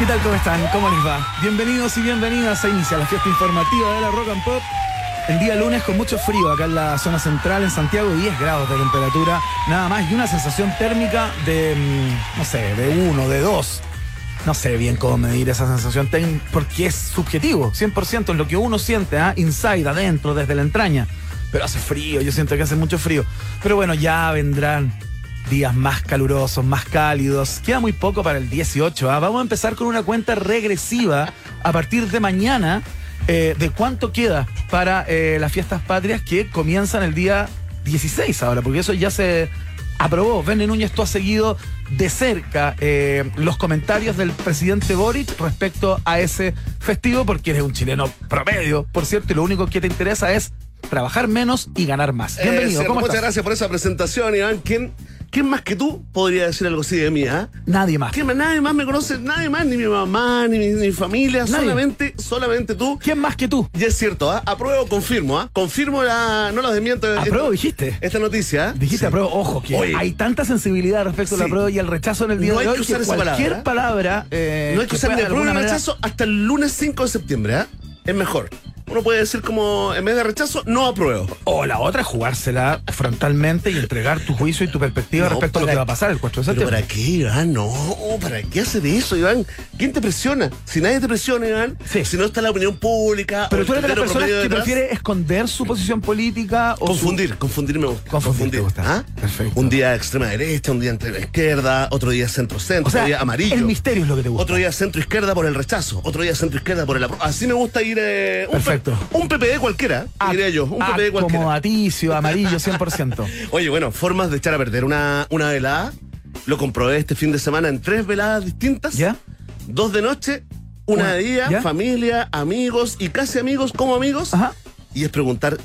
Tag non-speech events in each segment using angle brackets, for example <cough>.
¿Qué tal? ¿Cómo están? ¿Cómo les va? Bienvenidos y bienvenidas a Inicia la fiesta informativa de la Rock and Pop. El día lunes con mucho frío acá en la zona central, en Santiago, 10 grados de temperatura, nada más, y una sensación térmica de, mm, no sé, de 1, de 2. No sé bien cómo medir esa sensación, porque es subjetivo, 100% en lo que uno siente, ¿ah? inside, adentro, desde la entraña. Pero hace frío, yo siento que hace mucho frío. Pero bueno, ya vendrán días más calurosos, más cálidos. Queda muy poco para el 18. ¿ah? Vamos a empezar con una cuenta regresiva a partir de mañana eh, de cuánto queda para eh, las fiestas patrias que comienzan el día 16 ahora, porque eso ya se aprobó. Vene Núñez, tú has seguido de cerca eh, los comentarios del presidente Boric respecto a ese festivo, porque eres un chileno promedio, por cierto, y lo único que te interesa es trabajar menos y ganar más. Bienvenido. muchas gracias por esa presentación, Iván. ¿Quién ¿Quién más que tú podría decir algo así de mí? ah? Nadie más. ¿Quién más? Nadie más me conoce, nadie más, ni mi mamá, ni mi, familia, solamente, solamente tú. ¿Quién más que tú? Y es cierto, ¿ah? apruebo, confirmo, ¿ah? confirmo la, no lo desmiento. Apruebo, dijiste. Esta noticia. Dijiste apruebo, ojo, que hay tanta sensibilidad respecto al apruebo y al rechazo en el día no de hoy. Que usar esa cualquier palabra. Eh, no hay que, usar ni apruebo ni rechazo hasta el lunes 5 de septiembre, ¿ah? Es mejor uno puede decir como, en vez de rechazo, no apruebo. O la otra, jugársela frontalmente y entregar tu juicio y tu perspectiva respecto a lo que va a pasar el 4 de septiembre. ¿Para qué, Iván? No, ¿para qué hacer eso, Iván? ¿Quién te presiona? Si nadie te presiona, Iván, si no está la opinión pública. Pero tú eres de las personas que prefiere esconder su posición política o. Confundir, confundir me gusta. Confundir. ¿Ah? Perfecto. Un día extrema derecha, un día entre la izquierda, otro día centro-centro, otro día amarillo. El misterio es lo que te gusta. Otro día centro-izquierda por el rechazo, otro día centro-izquierda por el Así me gusta ir. Eh, un PPD cualquiera, ah, diría yo. Un PPD cualquiera. Como aticio, amarillo, 100%. <laughs> Oye, bueno, formas de echar a perder una, una velada. Lo comprobé este fin de semana en tres veladas distintas. ¿Ya? Dos de noche, una, de día, familia, amigos y casi amigos como amigos. Ajá. Y es preguntar,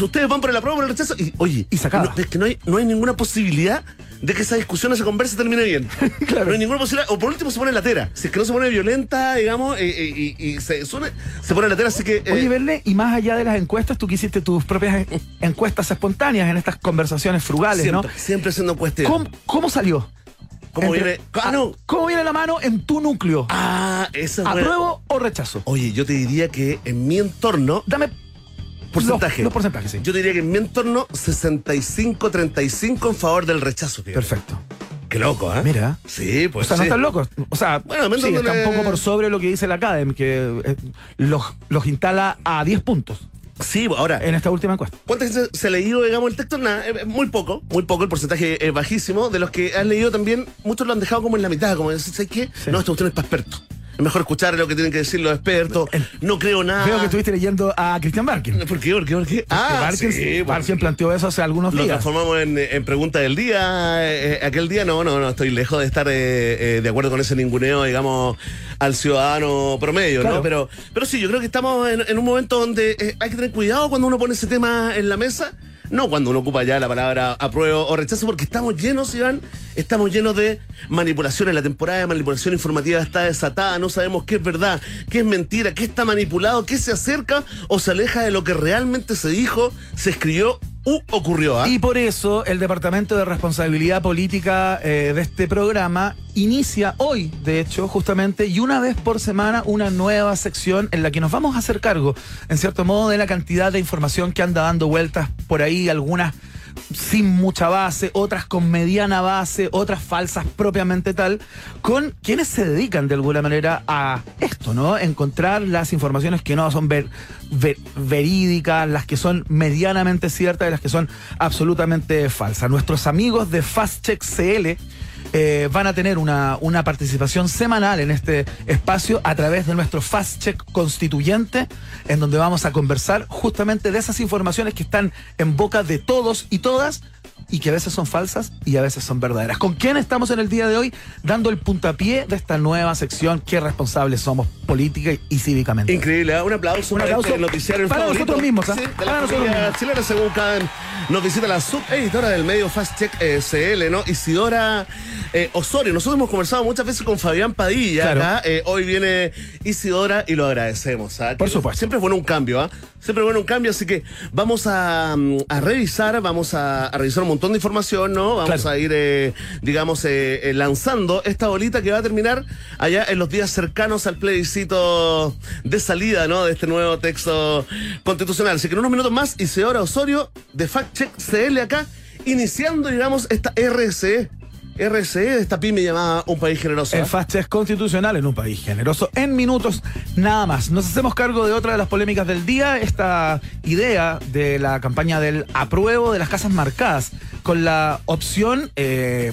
¿ustedes van por la prueba o por el rechazo? Y, oye, y sacaba. es que no hay, no hay ninguna posibilidad de que esa discusión, esa conversa termine bien. claro. <laughs> No hay ninguna posibilidad. O por último se pone latera. Si es que no se pone violenta, digamos, eh, eh, y, se, suene, se pone latera, así que. Eh, Oye, Verle, y más allá de las encuestas, tú que hiciste tus propias encuestas espontáneas en estas conversaciones frugales, siempre, ¿no? Siempre haciendo encuestas. ¿Cómo, salió? ¿Cómo viene? Ah, no. ¿Cómo viene la mano en tu núcleo? Ah, eso ¿Apruebo o rechazo? Oye, yo te diría que en mi entorno. Dame porcentaje. Los, porcentajes, sí. Yo diría que en mi entorno 65-35 en favor del rechazo. Perfecto. Qué loco, ¿eh? Mira. Sí, pues. O sea, no están locos. O sea, bueno, sí, está un poco por sobre lo que dice la Academy, que eh, los, los instala a 10 puntos. Sí, ahora. En esta última encuesta. ¿Cuántas veces se ha leído, digamos, el texto? Nada, muy poco, muy poco, el porcentaje es bajísimo. De los que han leído también, muchos lo han dejado como en la mitad, como decir, ¿sabes qué? No, esta cuestión es para expertos. Es mejor escuchar lo que tienen que decir los expertos. No creo nada. Veo que estuviste leyendo a Christian Barkin. ¿Por qué? ¿Por qué? ¿Por qué? Ah, Barkin, sí, Barkin planteó eso hace algunos días. Lo transformamos en, en, pregunta del día. Eh, eh, aquel día no, no, no, estoy lejos de estar eh, de acuerdo con ese ninguneo, digamos, al ciudadano promedio, ¿no? Pero, pero sí, yo creo que estamos en, en un momento donde hay que tener cuidado cuando uno pone ese tema en la mesa no cuando uno ocupa ya la palabra apruebo o rechazo, porque estamos llenos, Iván, estamos llenos de manipulaciones. La temporada de manipulación informativa está desatada, no sabemos qué es verdad, qué es mentira, qué está manipulado, qué se acerca o se aleja de lo que realmente se dijo, se escribió u ocurrió. ¿ah? Y por eso el Departamento de Responsabilidad Política eh, de este programa inicia hoy, de hecho, justamente, y una vez por semana, una nueva sección en la que nos vamos a hacer cargo, en cierto modo, de la cantidad de información que anda dando vueltas por ahí, algunas sin mucha base, otras con mediana base, otras falsas propiamente tal, con quienes se dedican de alguna manera a esto, ¿no? Encontrar las informaciones que no son verídicas, las que son medianamente ciertas y las que son absolutamente falsas. Nuestros amigos de Fast Check CL eh, van a tener una, una participación semanal en este espacio a través de nuestro Fast Check constituyente, en donde vamos a conversar justamente de esas informaciones que están en boca de todos y todas y que a veces son falsas y a veces son verdaderas. ¿Con quién estamos en el día de hoy dando el puntapié de esta nueva sección? Qué responsables somos política y cívicamente. Increíble, ¿eh? un aplauso, un aplauso para, noticiario para nosotros mismos. ¿eh? de la para chilena, según cada nos visita la subeditora del medio Fast Check eh, CL, ¿no? Isidora eh, Osorio. Nosotros hemos conversado muchas veces con Fabián Padilla hoy viene Isidora y lo agradecemos. Por supuesto. Siempre es bueno un cambio, ¿ah? Siempre bueno un cambio, así que vamos a, mm, revisar, vamos a, revisar un montón de información, ¿no? Vamos a ir, eh, digamos, eh, eh, lanzando esta bolita que va a terminar allá en los días cercanos al plebiscito de salida, ¿no? De este nuevo texto constitucional. Así que en unos minutos más, Isidora Osorio de Fact Check CL acá, iniciando, digamos, esta RCE RCE, esta pyme llamada Un País Generoso. El fast es constitucional en un país generoso. En minutos, nada más. Nos hacemos cargo de otra de las polémicas del día, esta idea de la campaña del apruebo de las casas marcadas. Con la opción, eh,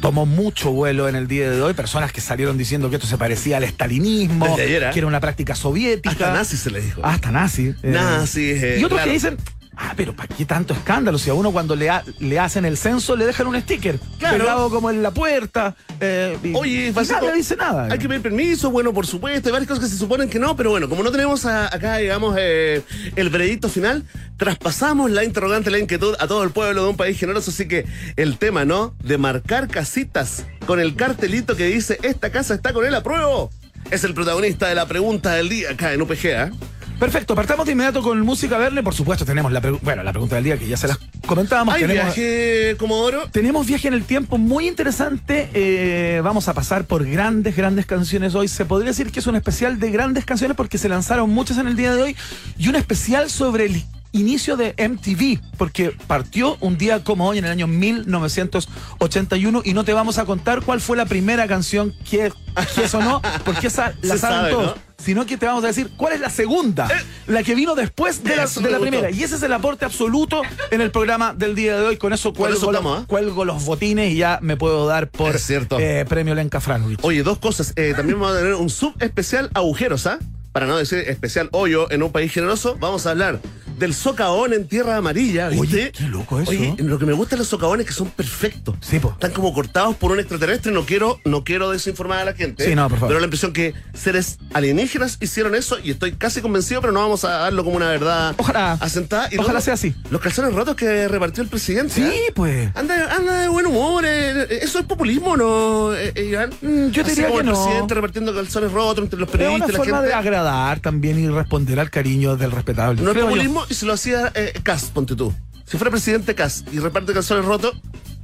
tomó mucho vuelo en el día de hoy. Personas que salieron diciendo que esto se parecía al estalinismo, que era una práctica soviética. Hasta nazi se le dijo. Hasta nazi. Eh. nazi. y otros que dicen, Ah, pero ¿para qué tanto escándalo? Si a uno cuando le, le hacen el censo le dejan un sticker claro. pegado como en la puerta. Eh, Oye, nadie dice nada. Hay que pedir permiso, bueno, por supuesto, hay varias cosas que se suponen que no, pero bueno, como no tenemos acá, digamos, eh, el veredicto final, traspasamos la interrogante, la inquietud a todo el pueblo de un país generoso, así que el tema, ¿no? De marcar casitas con el cartelito que dice, esta casa está con el apruebo, es el protagonista de la pregunta del día acá en UPG, ¿eh? Perfecto, partamos de inmediato con música verde. Por supuesto, tenemos la, bueno, la pregunta del día que ya se las comentábamos. ¿Hay tenemos, viaje, Comodoro? Tenemos viaje en el tiempo muy interesante. Eh, vamos a pasar por grandes, grandes canciones hoy. Se podría decir que es un especial de grandes canciones porque se lanzaron muchas en el día de hoy y un especial sobre el inicio de MTV, porque partió un día como hoy en el año 1981 y no te vamos a contar cuál fue la primera canción que, que sonó, porque esa la saben todos. Sino que te vamos a decir cuál es la segunda, eh. la que vino después de, la, de la, primera. Y ese es el aporte absoluto en el programa del día de hoy. Con eso cuelgo, ¿eh? cuelgo los botines y ya me puedo dar por eh, premio Lenka Franovich. Oye, dos cosas. también vamos a tener un sub especial agujeros, ¿ah? Para no decir especial hoyo en un país generoso, vamos a hablar del socavón en tierra amarilla, ¿viste? Oye, qué loco eso. Oye, lo que me gusta de los socavones es que son perfectos. Sí, po. Están como cortados por un extraterrestre. No quiero, no quiero desinformar a la gente. Sí, no, por favor. Pero la impresión que seres alienígenas hicieron eso y estoy casi convencido, pero no vamos a darlo como una verdad ojalá, asentada. Y ojalá sea así. Los calzones rotos que repartió el presidente. Sí, ¿eh? pues. Anda, anda de buen humor. Eh, ¿Eso es populismo no, eh, Iván? Mm, yo te diría que el presidente repartiendo calzones rotos entre los periodistas. Es una forma de agradar también y responder al cariño del respetable. No es populismo y se lo hacía Cas, ponte tú. Si fuera presidente Cas y reparte calzones rotos,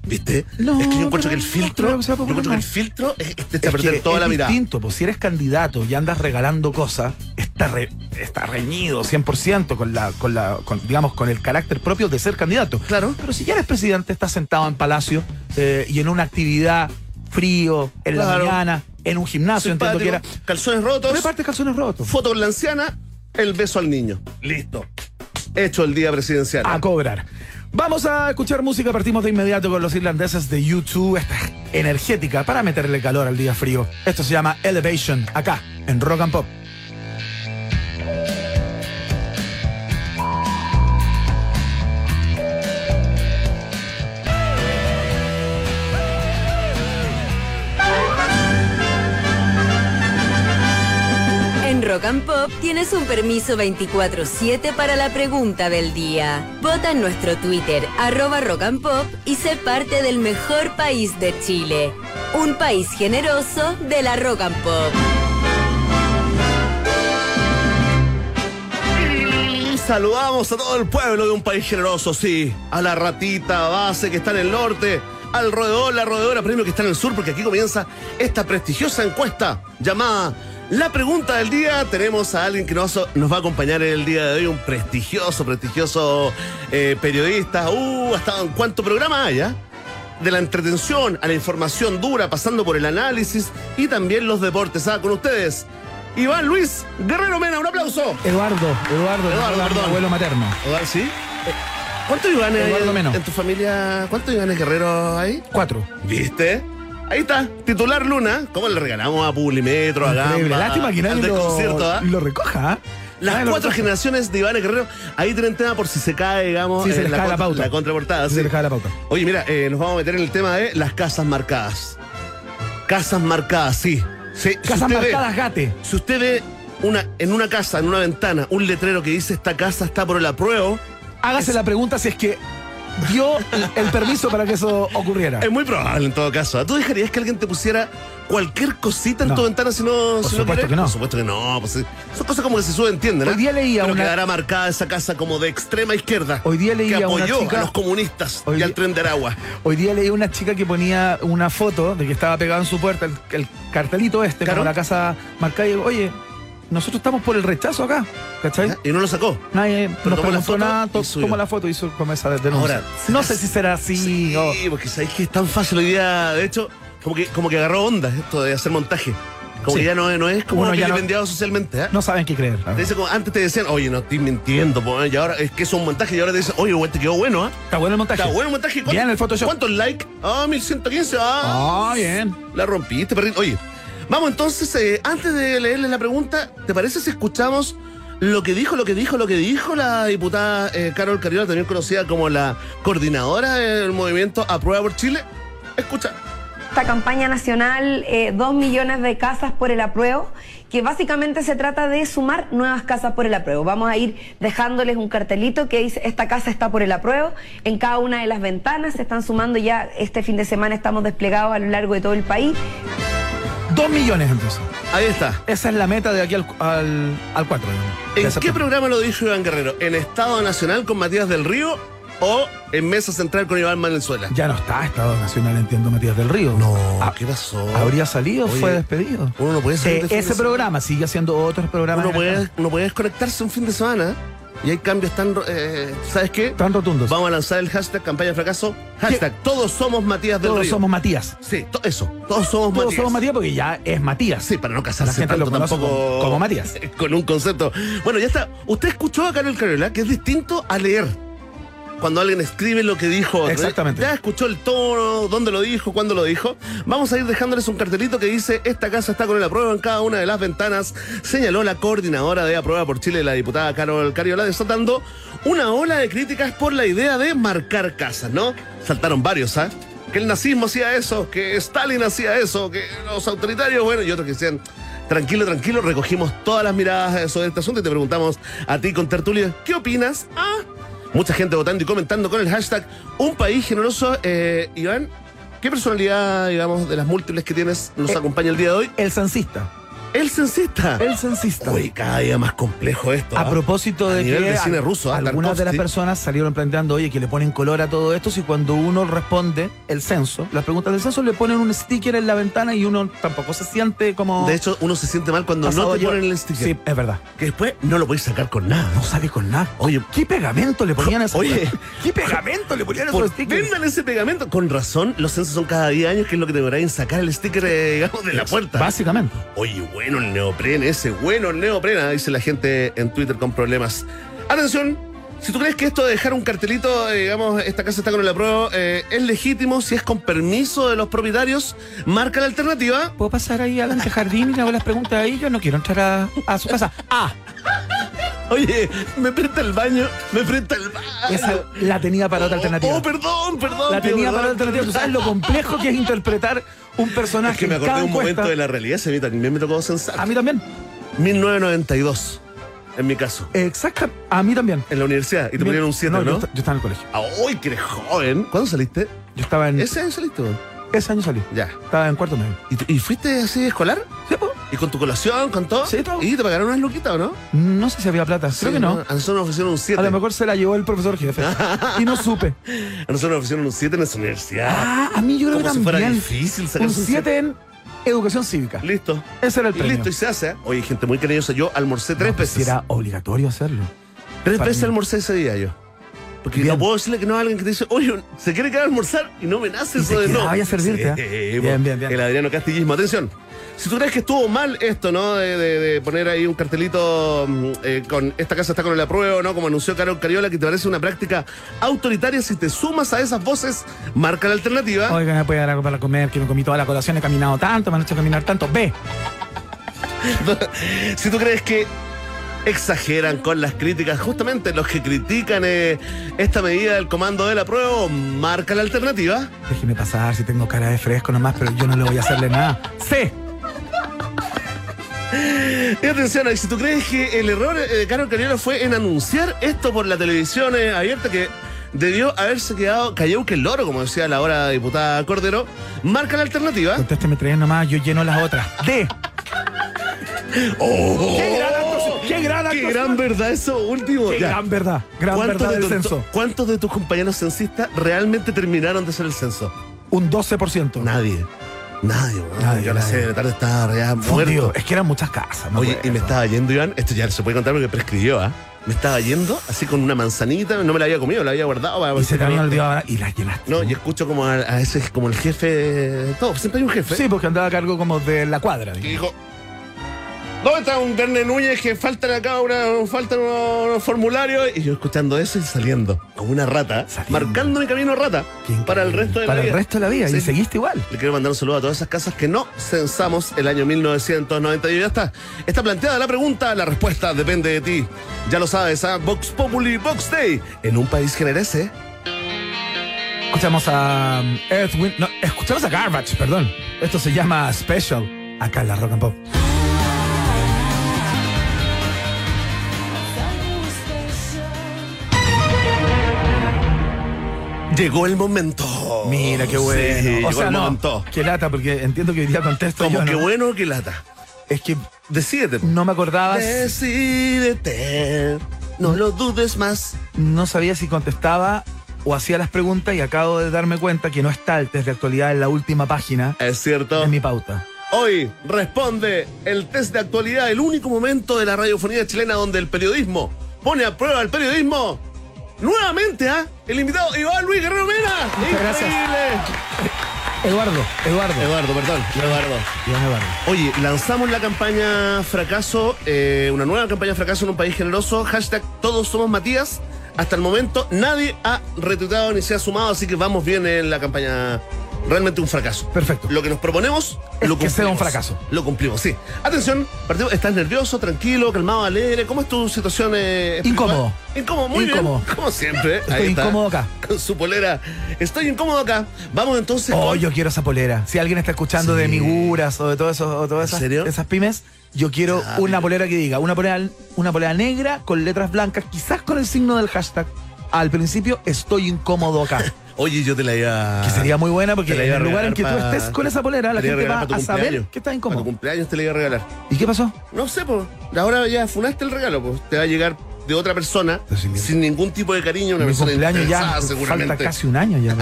¿Viste? No, es que yo encuentro que el filtro. yo encuentro que el filtro es, te perder toda la mirada. distinto, pues si eres candidato y andas regalando cosas, está, está reñido 100% con la, con la, digamos, con el carácter propio de ser candidato. Claro. Pero si ya eres presidente, estás sentado en palacio eh, y en una actividad frío, en la mañana, en un gimnasio, entiendo que era. Calzones rotos. Reparte calzones rotos. Foto con la anciana, el beso al niño. Listo hecho el día presidencial. A cobrar. Vamos a escuchar música, partimos de inmediato con los irlandeses de YouTube, esta energética para meterle calor al día frío. Esto se llama Elevation, acá, en Rock and Pop. And Pop tienes un permiso 24-7 para la pregunta del día. Vota en nuestro Twitter, arroba Rock and Pop, y sé parte del mejor país de Chile. Un país generoso de la Rock and Pop. saludamos a todo el pueblo de un país generoso, sí. A la ratita base que está en el norte, al roedor, la roedora premio que está en el sur, porque aquí comienza esta prestigiosa encuesta llamada la pregunta del día, tenemos a alguien que nos, nos va a acompañar en el día de hoy, un prestigioso, prestigioso eh, periodista. Uh, ha estado en cuánto programa hay, ¿eh? De la entretención a la información dura, pasando por el análisis y también los deportes. ¿ah? Con ustedes, Iván Luis Guerrero Mena, un aplauso. Eduardo, Eduardo, Eduardo, abuelo materno. Eduardo, ¿sí? ¿Cuántos Ivanes hay en, tu familia? ¿Cuántos Ivanes Guerrero hay? Cuatro. ¿Viste? Ahí está, titular Luna. ¿Cómo le regalamos a Publimetro, a Gamba? Lástima que nadie lo, concierto, ¿ah? lo recoja. ¿ah? Las cuatro generaciones de Iván Guerrero, ahí tienen tema por si se cae, digamos, sí, se la, cae la, pauta. la contraportada. Sí, se cae la pauta. Oye, mira, eh, nos vamos a meter en el tema de las casas marcadas. Casas marcadas, sí. sí. Casas marcadas, gate. Si usted ve una, en una casa, en una ventana, un letrero que dice esta casa está por el apruebo. Hágase la pregunta si es que dio el permiso para que eso ocurriera. Es muy probable en todo caso. ¿Tú dejarías que alguien te pusiera cualquier cosita en No. tu ventana si no, Por si supuesto que no. Por supuesto que no. Pues, son cosas como que se subentienden. ¿eh? Hoy día leía Pero una- quedará marcada esa casa como de extrema izquierda. Hoy día leía que una apoyó chica- a los comunistas Hoy y al tren de Aragua. Hoy día leí una chica que ponía una foto de que estaba pegado en su puerta el, el cartelito este, Claro. como la casa marcada. Y digo, oye, nosotros estamos por el rechazo acá, ¿cachai? Y no lo sacó. Nadie Pero nos la preguntó foto nada, y to- subió. tomó la foto y hizo como esa denuncia. Ahora, no ¿será sé si será así Sí, o... porque sabéis que es tan fácil hoy día. De hecho, como que, como que agarró onda esto de hacer montaje. Como Sí. que ya no, no es como que ya no- socialmente. ¿eh? No saben qué creer. Te dice como, antes te decían, oye, no estoy mintiendo, po, y ahora es que es un montaje, y ahora te dicen, oye, güey, te quedó bueno, ¿ah? Está bueno el montaje. Está bueno el montaje. ¿Cuánto- Bien el Photoshop. ¿Cuántos likes? Ah, 1115. Ah, Ah, bien. la rompiste, perrito. Oye, vamos entonces, eh, antes de leerles la pregunta, ¿te parece si escuchamos lo que dijo, lo que dijo, lo que dijo la diputada eh, Carol Carriola, también conocida como la coordinadora del movimiento Aprueba por Chile? Escucha. esta campaña nacional, eh, dos millones de casas por el apruebo, que básicamente se trata de sumar nuevas casas por el apruebo. Vamos a ir dejándoles un cartelito que dice, esta casa está por el apruebo, en cada una de las ventanas se están sumando ya, este fin de semana estamos desplegados a lo largo de todo el país. Dos millones entonces. Ahí está. Esa es la meta de aquí al, al, al 4. digamos, de ¿En qué programa lo dijo Iván Guerrero? ¿En Estado Nacional con Matías del Río o en Mesa Central con Iván Valenzuela? Ya no está Estado Nacional, entiendo, Matías del Río. No, Ah, ¿qué pasó? ¿Habría salido? Oye, ¿Fue despedido? Uno no puede salir Eh, de ese semana. programa sigue haciendo otros programas. Uno puede, uno puede desconectarse un fin de semana y hay cambios tan... eh, ¿Sabes qué? Tan rotundos. Vamos a lanzar el hashtag campaña de fracaso. Hashtag todos somos Matías del Todos Río. somos Matías. Sí, to- eso. Todos somos Todos Matías. somos Matías porque ya es Matías. Sí, para no La casarse gente tanto conoce tampoco como- como Matías. <laughs> Con un concepto. Bueno, ya está. Usted escuchó a Carol Cariola, que es distinto a leer. Cuando alguien escribe lo que dijo otro. Exactamente. Ya escuchó el tono, dónde lo dijo, cuándo lo dijo. Vamos a ir dejándoles un cartelito que dice: Esta casa está con el apruebo en cada una de las ventanas. Señaló la coordinadora de Aprueba por Chile, la diputada Carol Cariola, desatando una ola de críticas por la idea de marcar casas, ¿no? Saltaron varios, ¿ah? Que el nazismo hacía eso, que Stalin hacía eso, que los autoritarios, bueno, y otros que decían. Tranquilo, tranquilo, recogimos todas las miradas sobre este asunto y te preguntamos a ti con tertulia, ¿qué opinas? Ah, mucha gente votando y comentando con el hashtag Un País Generoso. Eh, Iván, ¿qué personalidad, digamos, de las múltiples que tienes nos Eh, acompaña el día de hoy? El censista. El censista. El censista. Uy, cada día más complejo esto. A ¿ah? propósito A de nivel que de cine ruso, ¿ah? algunas de las personas salieron planteando, oye, que le ponen color a todo esto, si cuando uno responde el censo, las preguntas del censo le ponen un sticker en la ventana y uno tampoco se siente como... De hecho, uno se siente mal cuando no te ponen el sticker. Sí, es verdad. Que después no lo podéis sacar con nada. No sale con nada. Oye, ¿Qué pegamento le ponían a esos Oye. <laughs> ¿Qué pegamento le ponían a esos stickers? vendan ese pegamento. Con razón, los censos son cada 10 años, que es lo que deberían sacar el sticker, eh, digamos, de la puerta. Básicamente. Oye, bueno el ese bueno el neoprene, dice la gente en Twitter con problemas. Atención, si tú crees que esto de dejar un cartelito, eh, digamos, esta casa está con el apruebo, eh, es legítimo, si es con permiso de los propietarios, marca la alternativa. ¿Puedo pasar ahí al antejardín y le hago las preguntas ahí? Yo no quiero entrar a, a su casa. Ah, Oye, me presta el baño, me presta el baño. esa la tenía para otra Oh, alternativa. Oh, perdón, perdón. La tenía para otra alternativa. ¿Tú sabes lo complejo que es interpretar un personaje Es que me en acordé cada de un momento de la realidad, se me también me tocó censar. A mí también. 1992, en mi caso, Exacto. A mí también. en la universidad, y te ponían un 7, ¿no? Yo, esta- yo estaba en el colegio. Ah, ¡Uy, que eres joven! ¿Cuándo saliste? Yo estaba en. ¿Ese año saliste? Ese año salí. Ya. Estaba en cuarto medio. ¿Y, y fuiste así escolar? ¿Sí, po? ¿Y con tu colación, con todo? Sí, todo. ¿Y te pagaron unas luquitas o no? No sé si había plata. Creo que no. A nosotros nos ofrecieron un 7. A lo mejor se la llevó el profesor jefe. <laughs> y no supe. A nosotros nos ofrecieron un 7 en nuestra universidad. Ah, a mí yo creo que si fuera también. difícil Un sacarse un 7 en educación cívica. Listo. Ese era el Y premio. listo, y se hace. ¿eh? Oye, gente muy cariñosa. Yo almorcé tres No, pues, veces. si era obligatorio hacerlo. Tres para veces mí. almorcé ese día yo. Porque Bien. no puedo decirle que no a alguien que te dice, oye, se quiere quedar a almorzar y no me nace Y eso te de no. quedaba a servirte, Sí, ¿eh? Bien, bien, bien. El Adriano Castillismo. Atención. Si tú crees que estuvo mal esto, ¿no? De, de- de poner ahí un cartelito mm, eh, con esta casa está con el apruebo, ¿no? Como anunció Carol Cariola, que te parece una práctica autoritaria, si te sumas a esas voces, marca la alternativa. Oiga, me puede dar algo para comer, que me comí toda la colación, he caminado tanto, me han hecho caminar tanto. Ve. <laughs> si tú crees que exageran con las críticas, justamente los que critican eh, esta medida del comando del apruebo, marca la alternativa. Déjeme pasar si tengo cara de fresco nomás, pero yo no le voy a hacerle nada. ¡Sí! Y atención, si tú crees que el error eh, de Carol Cariola fue en anunciar esto por la televisión eh, abierta, que debió haberse quedado callado que el loro, como decía la hora diputada Cordero. Marca la alternativa. Contésteme tres nomás, yo lleno las otras. D. ¡Oh! ¡Qué gran! ¡Qué gran ¡Qué gran verdad eso último! ¡Qué Ya. gran verdad! Gran ¿Cuántos verdad de, del censo. ¿Cuántos de tus compañeros censistas realmente terminaron de hacer el censo? Un 12%. Nadie. Nadie, weón. Nadie, Yo a las nadie. de la tarde estaba Fundido. muerto. Es que eran muchas casas. me Oye, y me estaba yendo, Iván. Esto ya se puede contar porque prescribió, ¿ah? Me estaba yendo así con una manzanita, no me la había comido, la había guardado. para- Y se te habían olvidado ahora y las llenaste. No, y escucho como a, a ese, como el jefe de todo. Siempre hay un jefe. Sí, porque andaba a cargo como de la cuadra. Y digamos. dijo, ¿dónde está un Verne Núñez que faltan acá una, faltan unos, formularios? Y yo escuchando eso y saliendo, como una rata, Saliendo. marcando mi camino rata para el resto de Para la vida. el resto de la vida. Sí. Y seguiste igual. Le quiero mandar un saludo a todas esas casas que no censamos el año 1990. Y ya está. Está planteada la pregunta, la respuesta depende de ti. Ya lo sabes, ¿ah? Vox Populi, Vox Day. En un país generese. Escuchamos a um, Earth, Wind- no, escuchamos a Garbage, perdón. Esto se llama Special. Acá en la Rock and Pop. Llegó el momento. Mira qué bueno. Sí, o llegó sea, el no, momento. qué lata, porque entiendo que hoy día contesto Como yo, ¿no? bueno que lata. Es que Decídete. no me acordaba, Decídete. No lo dudes más. no sabía si contestaba o hacía las preguntas y acabo de darme cuenta que no está el test de actualidad en la última página Es cierto. de mi pauta. Hoy responde el test de actualidad, el único momento de la radiofonía chilena donde el periodismo pone a prueba el periodismo. Nuevamente, ¿ah? El invitado Iván Luis Guerrero Mena. Muchas gracias. Increíble. Eduardo, Eduardo. Eduardo, perdón. Eduardo. Iván Eduardo. Oye, lanzamos la campaña Fracaso, eh, una nueva campaña Fracaso en un país generoso. Hashtag Todos somos Matías. Hasta el momento nadie ha retuiteado ni se ha sumado, así que vamos bien en la campaña. Realmente un fracaso. Perfecto. Lo que nos proponemos, Es lo que sea un cumplimos. fracaso. Lo cumplimos, sí. Atención, partido, ¿estás nervioso, tranquilo, calmado, alegre? ¿Cómo es tu situación? eh? Incómodo. Incómodo, muy Incómodo. bien. Como siempre. <laughs> Estoy Ahí está. incómodo acá. Con su polera. Estoy incómodo acá. Vamos entonces Oh, con- yo quiero esa polera. Si alguien está escuchando Sí. de Miguras o de todo eso, o todas ¿En esas, esas pymes, yo quiero una polera que diga, una polera, una polera negra con letras blancas, quizás con el signo del hashtag. Al principio estoy incómodo acá. <laughs> Oye, yo te la iba Que sería muy buena porque en el lugar en que tú estés con esa polera, la gente va a saber que estás Para tu incómodo. cumpleaños te la iba a regalar. ¿Y qué pasó? No sé, pues. Ahora ya funaste el regalo, pues. Te va a llegar de otra persona sin ningún tipo de cariño, una Mi persona cumpleaños ya falta casi un año ya.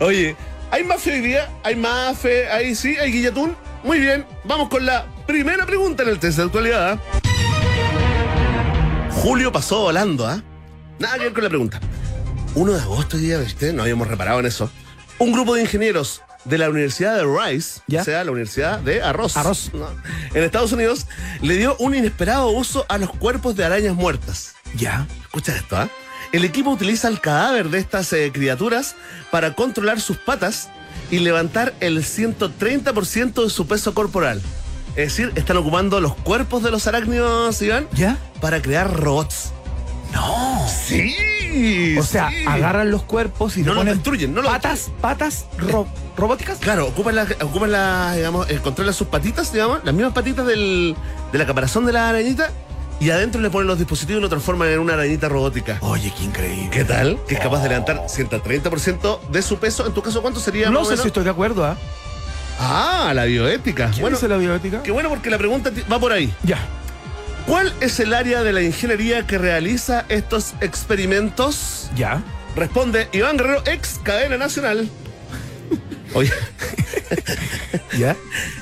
<laughs> Oye, ¿hay más fe hoy día? ¿Hay más fe? Ahí sí, hay guillatún. Muy bien, vamos con la primera pregunta en el test de actualidad. ¿ah? Julio pasó volando, ¿ah? Nada que ver con la pregunta. 1 de agosto día, ¿viste? No habíamos reparado en eso. Un grupo de ingenieros de la Universidad de Rice, ¿Ya? o sea, la Universidad de Arroz, Arroz. ¿no? en Estados Unidos, le dio un inesperado uso a los cuerpos de arañas muertas. ya. Escucha esto, ¿ah? El equipo utiliza el cadáver de estas eh, criaturas para controlar sus patas y levantar el 130% de su peso corporal. Es decir, están ocupando los cuerpos de los arácnidos, Iván, ¿Ya? para crear robots. No. Sí. O sea, sí. agarran los cuerpos y No los destruyen, no los patas, patas ro- robóticas. Claro, ocupan las, ocupan la, digamos, eh, controlan sus patitas, digamos, las mismas patitas del, de la caparazón de la arañita y adentro le ponen los dispositivos y lo transforman en una arañita robótica. Oye, qué increíble. ¿Qué tal? Que es capaz de levantar 130% de su peso. En tu caso, ¿cuánto sería? No sé menos? si estoy de acuerdo, ¿ah? Ah, la bioética. ¿Qué Bueno, dice la bioética? qué bueno porque la pregunta va por ahí. Ya. ¿Cuál es el área de la ingeniería que realiza estos experimentos? Ya. Responde Iván Guerrero, ex cadena nacional. Oye, <laughs> Ya.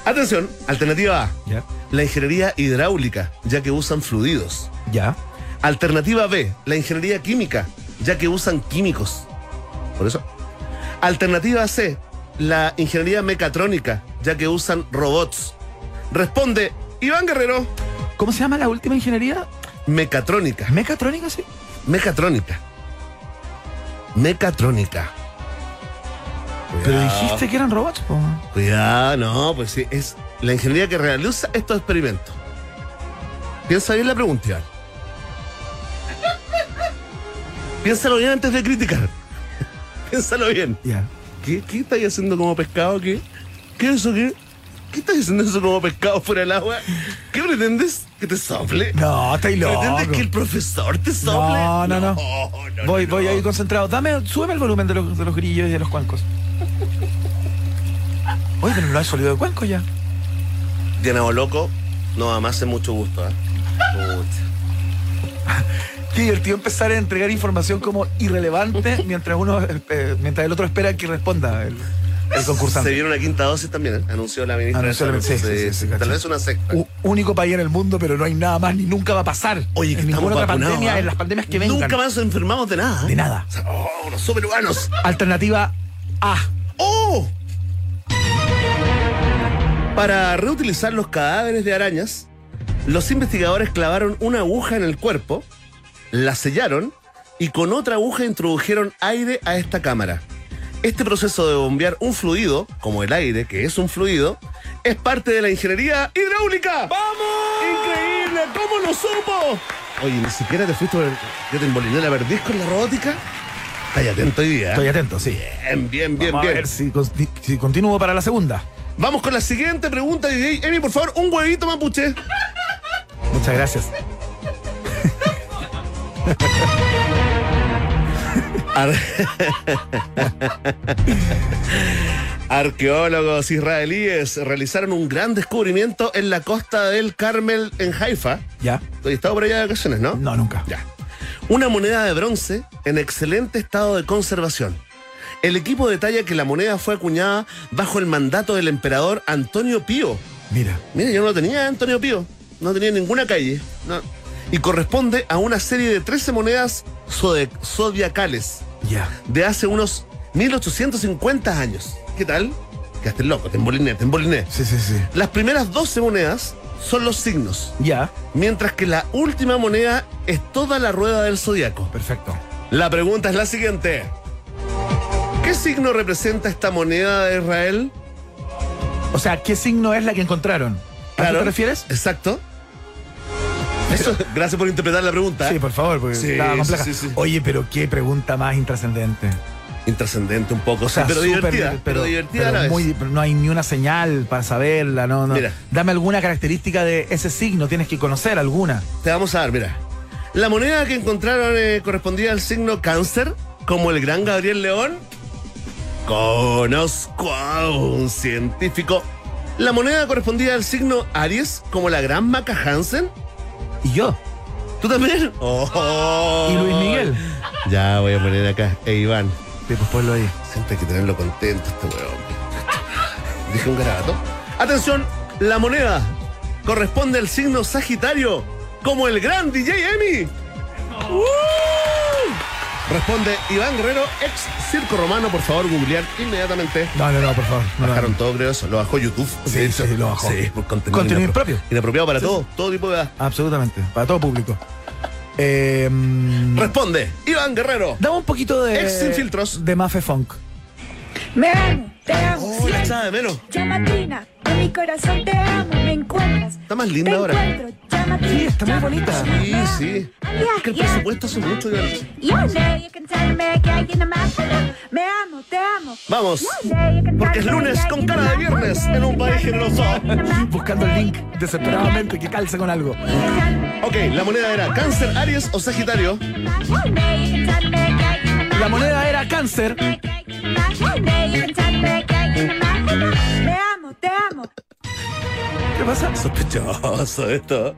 atención, alternativa A. Ya. La ingeniería hidráulica, ya que usan fluidos. Ya. Alternativa B, la ingeniería química, ya que usan químicos. Por eso. Alternativa C, la ingeniería mecatrónica, ya que usan robots. Responde Iván Guerrero, ¿Cómo se llama la última ingeniería? mecatrónica. Mecatrónica, sí. Mecatrónica. Mecatrónica. Pero dijiste que eran robots, po. Cuidado, no, pues sí, es la ingeniería que realiza estos experimentos. Piensa bien la pregunta, Iván. <laughs> Piénsalo bien antes de criticar. <laughs> Piénsalo bien. Ya. ¿Qué, qué estáis haciendo como pescado? ¿Qué? ¿Qué es eso? ¿Qué? ¿Qué estás diciendo eso como pescado fuera del agua? ¿Qué pretendes? ¿Que te sople? No, estáis loco. ¿Pretendes que el profesor te sople? No, no, no. no, voy, no, voy ahí concentrado. Dame, súbeme el volumen de los, de los grillos y de los cuencos. Oye, pero no has salido de cuenco ya. Diana Boloco, no, me hace mucho gusto. ¿eh? <laughs> Qué divertido empezar a entregar información como irrelevante mientras uno, eh, eh, mientras el otro espera que responda el, el concursante. Se viene una quinta dosis también, ¿eh? anunció la ministra. Anunció de Salud. sí, sí, sí, sí, Tal vez una secta. U- único país en el mundo, pero no hay nada más ni nunca va a pasar. Oye, que en estamos ninguna otra pandemia, ¿ah? en las pandemias que vengan. Nunca más nos enfermamos de nada. De nada. Oh, los sobrehumanos. Alternativa A. ¡Oh! Para reutilizar los cadáveres de arañas, los investigadores clavaron una aguja en el cuerpo, la sellaron y con otra aguja introdujeron aire a esta cámara. Este proceso de bombear un fluido, como el aire, que es un fluido, es parte de la ingeniería hidráulica. ¡Vamos! ¡Increíble! ¿Cómo lo supo? Oye, ni siquiera te fuiste por el... Yo te emboliné la perdiz con la robótica. Estás atento hoy día. ¿eh? Estoy atento, sí. Bien, bien, bien, Vamos a bien. ver si continúo para la segunda. Vamos con la siguiente pregunta, DJ. Emi, por favor, un huevito mapuche. Muchas gracias. <laughs> Ar- <laughs> Arqueólogos israelíes realizaron un gran descubrimiento en la costa del Carmel en Haifa. ¿Ya? ¿Has estado por allá de vacaciones, no? No, nunca. Ya. Una moneda de bronce en excelente estado de conservación. El equipo detalla que la moneda fue acuñada bajo el mandato del emperador Antonio Pío. Mira. Mira, yo no lo tenía Antonio Pío. No tenía ninguna calle. No. Y corresponde a una serie de 13 monedas zodiacales De hace unos 1850 años. ¿Qué tal? Quedaste loco, te emboliné, te emboliné. Sí, sí, sí. Las primeras 12 monedas son los signos, Ya. mientras que la última moneda es toda la rueda del zodiaco. Perfecto. La pregunta es la siguiente. ¿Qué signo representa esta moneda de Israel? O sea, ¿qué signo es la que encontraron? ¿A qué te refieres? Exacto. Eso, gracias por interpretar la pregunta. Sí, por favor, porque Sí, estaba compleja. sí, sí, sí. Oye, pero qué pregunta más intrascendente. Intrascendente un poco, O sea, pero súper- divertida. Pero, divertida a la vez. muy- pero no hay ni una señal para saberla, no, no. Mira. Dame alguna característica de ese signo, tienes que conocer alguna. Te vamos a dar, mira. La moneda que encontraron eh, correspondía al signo cáncer, como el gran Gabriel León. Conozco a un científico. La moneda correspondía al signo Aries, como la gran Maca Hansen. Y yo. ¿Tú también? Oh. Y Luis Miguel. Ya voy a poner acá. E Iván. Sí, pues ponlo ahí. Siempre hay que tenerlo contento este weón. Dije un garabato. Atención, la moneda corresponde al signo Sagitario, como el gran DJ Emi. ¡Uh! Responde Iván Guerrero, ex circo romano. Por favor, googlear inmediatamente. No, no, no, por favor. No, no. Bajaron todo, creo eso. Lo bajó YouTube. Sí, De sí, lo bajó. Sí, por contenido, Contenido inapro- propio. Inapropiado para todo, todo tipo de edad. Absolutamente. Para todo público. Eh, mm, Responde Iván Guerrero. dame un poquito de. Ex sin filtros. De Mafe Funk. Me te amo, Oh, la de menos. Llamatina, de mi corazón te amo, me encuentras. Está más linda te ahora. Sí, está muy bonita. Sí, sí. Es que el presupuesto hace mucho, tell me en amo, te amo. Vamos. Porque es lunes con cara de viernes en un país generoso. Buscando el link desesperadamente que calce con algo. Ok, la moneda era cáncer, Aries o Sagitario. La moneda era cáncer. Me amo, te amo. ¿Qué pasa? Sospechoso esto.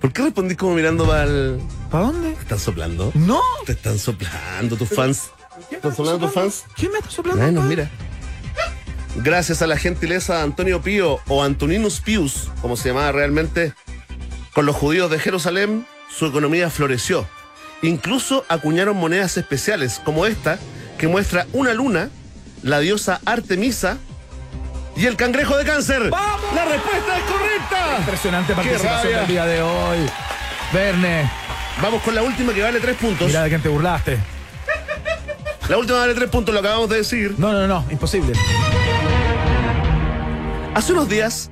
¿Por qué respondís como mirando para el... ¿Para dónde? ¿Te están soplando? No. ¿Te están soplando tus fans? ¿Qué ¿Están soplando tus fans? ¿Quién me está soplando? Nos pa? mira. Gracias a la gentileza de Antonio Pío o Antoninus Pius, como se llamaba realmente, con los judíos de Jerusalén, su economía floreció. Incluso acuñaron monedas especiales, como esta, que muestra una luna, la diosa Artemisa y el cangrejo de cáncer. ¡Vamos! ¡La respuesta es correcta! Impresionante ¡Qué participación del día de hoy. Verne, Vamos con la última que vale tres puntos. mira de quién te burlaste. La última vale tres puntos, lo acabamos de decir. No, no, no, imposible. Hace unos días,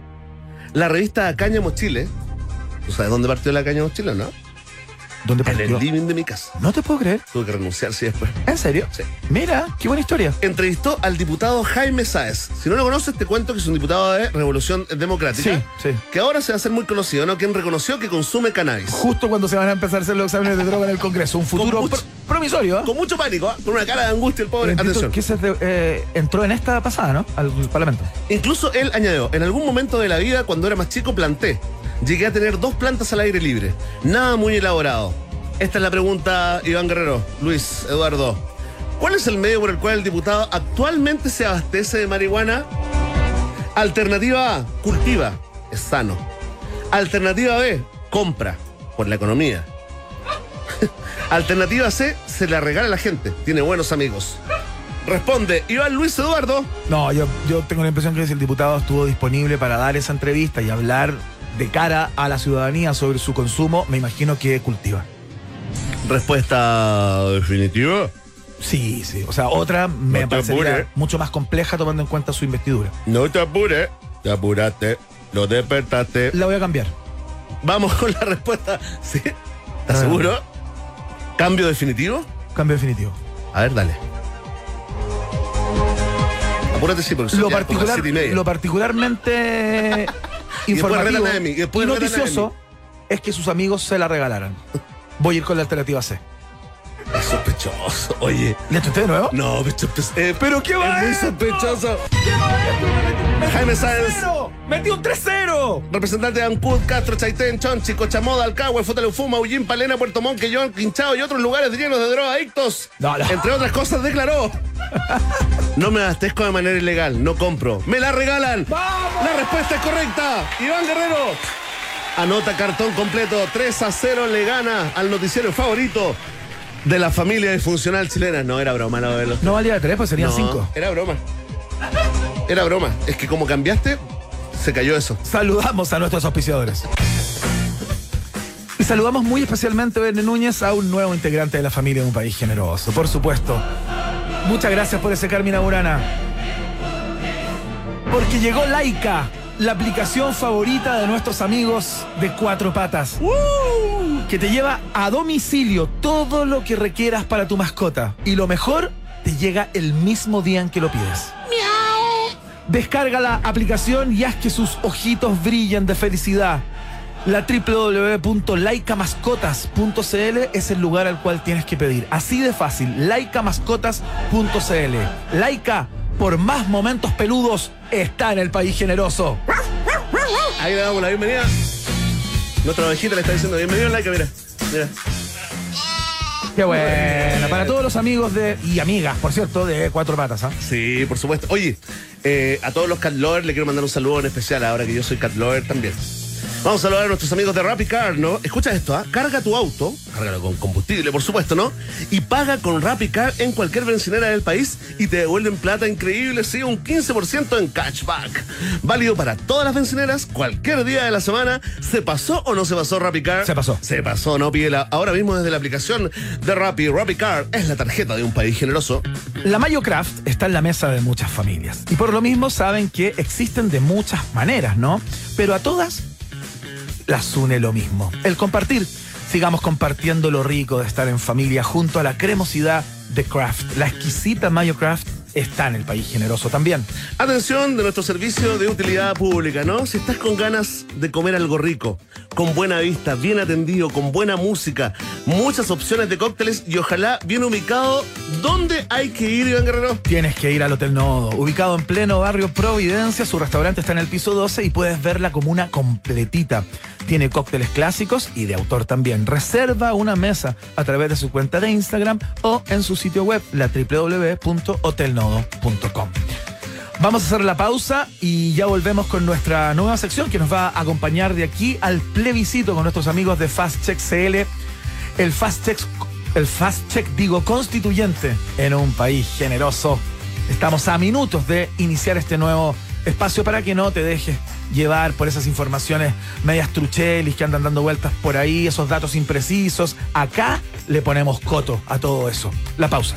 la revista Cáñamo Chile, ¿tú sabes dónde partió la Cáñamo Chile, no? ¿Dónde En el living de mi casa. No te puedo creer. Tuve que renunciar, sí, después. ¿En serio? Sí. Mira, qué buena historia. Entrevistó al diputado Jaime Sáez. Si no lo conoces, te cuento que es un diputado de Revolución Democrática. Sí, sí. Que ahora se va a hacer muy conocido, ¿no? Quien reconoció que consume cannabis. Justo cuando se van a empezar a hacer los exámenes de droga en el Congreso. Un futuro mucho- pr- promisorio, ¿eh? Con mucho pánico, ¿ah? con una cara de angustia el pobre. Atención. que de- eh, entró en esta pasada, ¿no? Al Parlamento. Incluso él añadió, en algún momento de la vida, cuando era más chico, planté. Llegué a tener dos plantas al aire libre. Nada muy elaborado. Esta es la pregunta, Iván Guerrero, Luis, Eduardo. ¿Cuál es el medio por el cual el diputado actualmente se abastece de marihuana? Alternativa A, cultiva, es sano. Alternativa B, compra, por la economía. <laughs> Alternativa C, se la regala a la gente, tiene buenos amigos. Responde Iván Luis Eduardo. No, yo, yo tengo la impresión que el diputado estuvo disponible para dar esa entrevista y hablar de cara a la ciudadanía sobre su consumo, me imagino que cultiva. Respuesta definitiva. Sí, sí. O sea, otra me No parecería mucho más compleja tomando en cuenta su investidura. No te apures. Te apuraste. Lo despertaste. La voy a cambiar. Vamos con la respuesta. <laughs> ¿Sí? ¿Estás Ah. seguro? ¿Cambio definitivo? Cambio definitivo. A ver, dale. Apúrate, sí, porque Lo, particular, lo particularmente <laughs> informativo y y, noticioso es que sus amigos se la regalaran. Voy a ir con la alternativa C. Es sospechoso. Oye. ¿Le asusté de nuevo? No. Eh, ¿Pero qué va Es muy sospechoso. ¿Qué va? Jaime Sáenz. ¡Metí un 3-0! Representante de Ancud, Castro, Chaitén, Chonchi, Cochamoda, Alcagüe, Fotalufuma, Ullín, Palena, Puerto Montt, Quillón, Quinchao y otros lugares llenos de drogadictos. No, no. Entre otras cosas, declaró. <laughs> No me abastezco de manera ilegal, no compro. ¡Me la regalan! ¡Vamos! La respuesta es correcta. Iván Guerrero. Anota cartón completo. 3 a 0 le gana al noticiero favorito de la familia disfuncional chilena. No, era broma, no, verlo. No valía 3, pues serían No, 5. Era broma. Era broma. Es que como cambiaste, se cayó eso. Saludamos a nuestros auspiciadores. Y saludamos muy especialmente, Verne Núñez, a un nuevo integrante de la familia de un país generoso. Por supuesto. Muchas gracias por ese Carmina Burana. Porque llegó Laika, la aplicación favorita de nuestros amigos de cuatro patas. Que te lleva a domicilio todo lo que requieras para tu mascota. Y lo mejor, te llega el mismo día en que lo pides. Descarga la aplicación y haz que sus ojitos brillen de felicidad. La www.laicamascotas.cl es el lugar al cual tienes que pedir. Así de fácil, laicamascotas.cl. Laika, por más momentos peludos, está en el país generoso. Ahí le damos la bienvenida. Nuestra ovejita le está diciendo bienvenido, like, mira. Mira. Qué bueno. Para todos los amigos de y amigas, por cierto, de Cuatro Patas. ¿ah? Sí, por supuesto. Oye, eh, a todos los cat lovers le quiero mandar un saludo en especial ahora que yo soy cat lover también. Vamos a saludar a nuestros amigos de Rappi Car, ¿no? Escucha esto, ¿ah? Carga tu auto, cárgalo con combustible, por supuesto, ¿no? Y paga con Rappi Car en cualquier bencinera del país y te devuelven plata increíble, sí, un 15% en cashback. Válido para todas las bencineras, cualquier día de la semana. ¿Se pasó o no se pasó Rappi Car? Se pasó. Se pasó, ¿no? Pídela ahora mismo desde la aplicación de Rappi. Rappi Car es la tarjeta de un país generoso. La Mayo Craft está en la mesa de muchas familias. Y por lo mismo saben que existen de muchas maneras, ¿no? Pero a todas las une lo mismo. El compartir. Sigamos compartiendo lo rico de estar en familia junto a la cremosidad de Craft. La exquisita Mayo Craft está en el país generoso también. Atención de nuestro servicio de utilidad pública, ¿no? Si estás con ganas de comer algo rico, con buena vista, bien atendido, con buena música, muchas opciones de cócteles y ojalá bien ubicado, ¿dónde hay que ir, Iván Guerrero? Tienes que ir al Hotel Nodo, ubicado en pleno barrio Providencia. Su restaurante está en el piso 12 y puedes ver la comuna completita. Tiene cócteles clásicos y de autor también. Reserva una mesa a través de su cuenta de Instagram o en su sitio web, la www.hotelnodo.com. Vamos a hacer la pausa y ya volvemos con nuestra nueva sección que nos va a acompañar de aquí al plebiscito con nuestros amigos de Fast Check CL. El Fast Check, el Fast Check digo, constituyente en un país generoso. Estamos a minutos de iniciar este nuevo espacio para que no te dejes llevar por esas informaciones medias truchelis que andan dando vueltas por ahí, esos datos imprecisos. Acá le ponemos coto a todo eso. La pausa.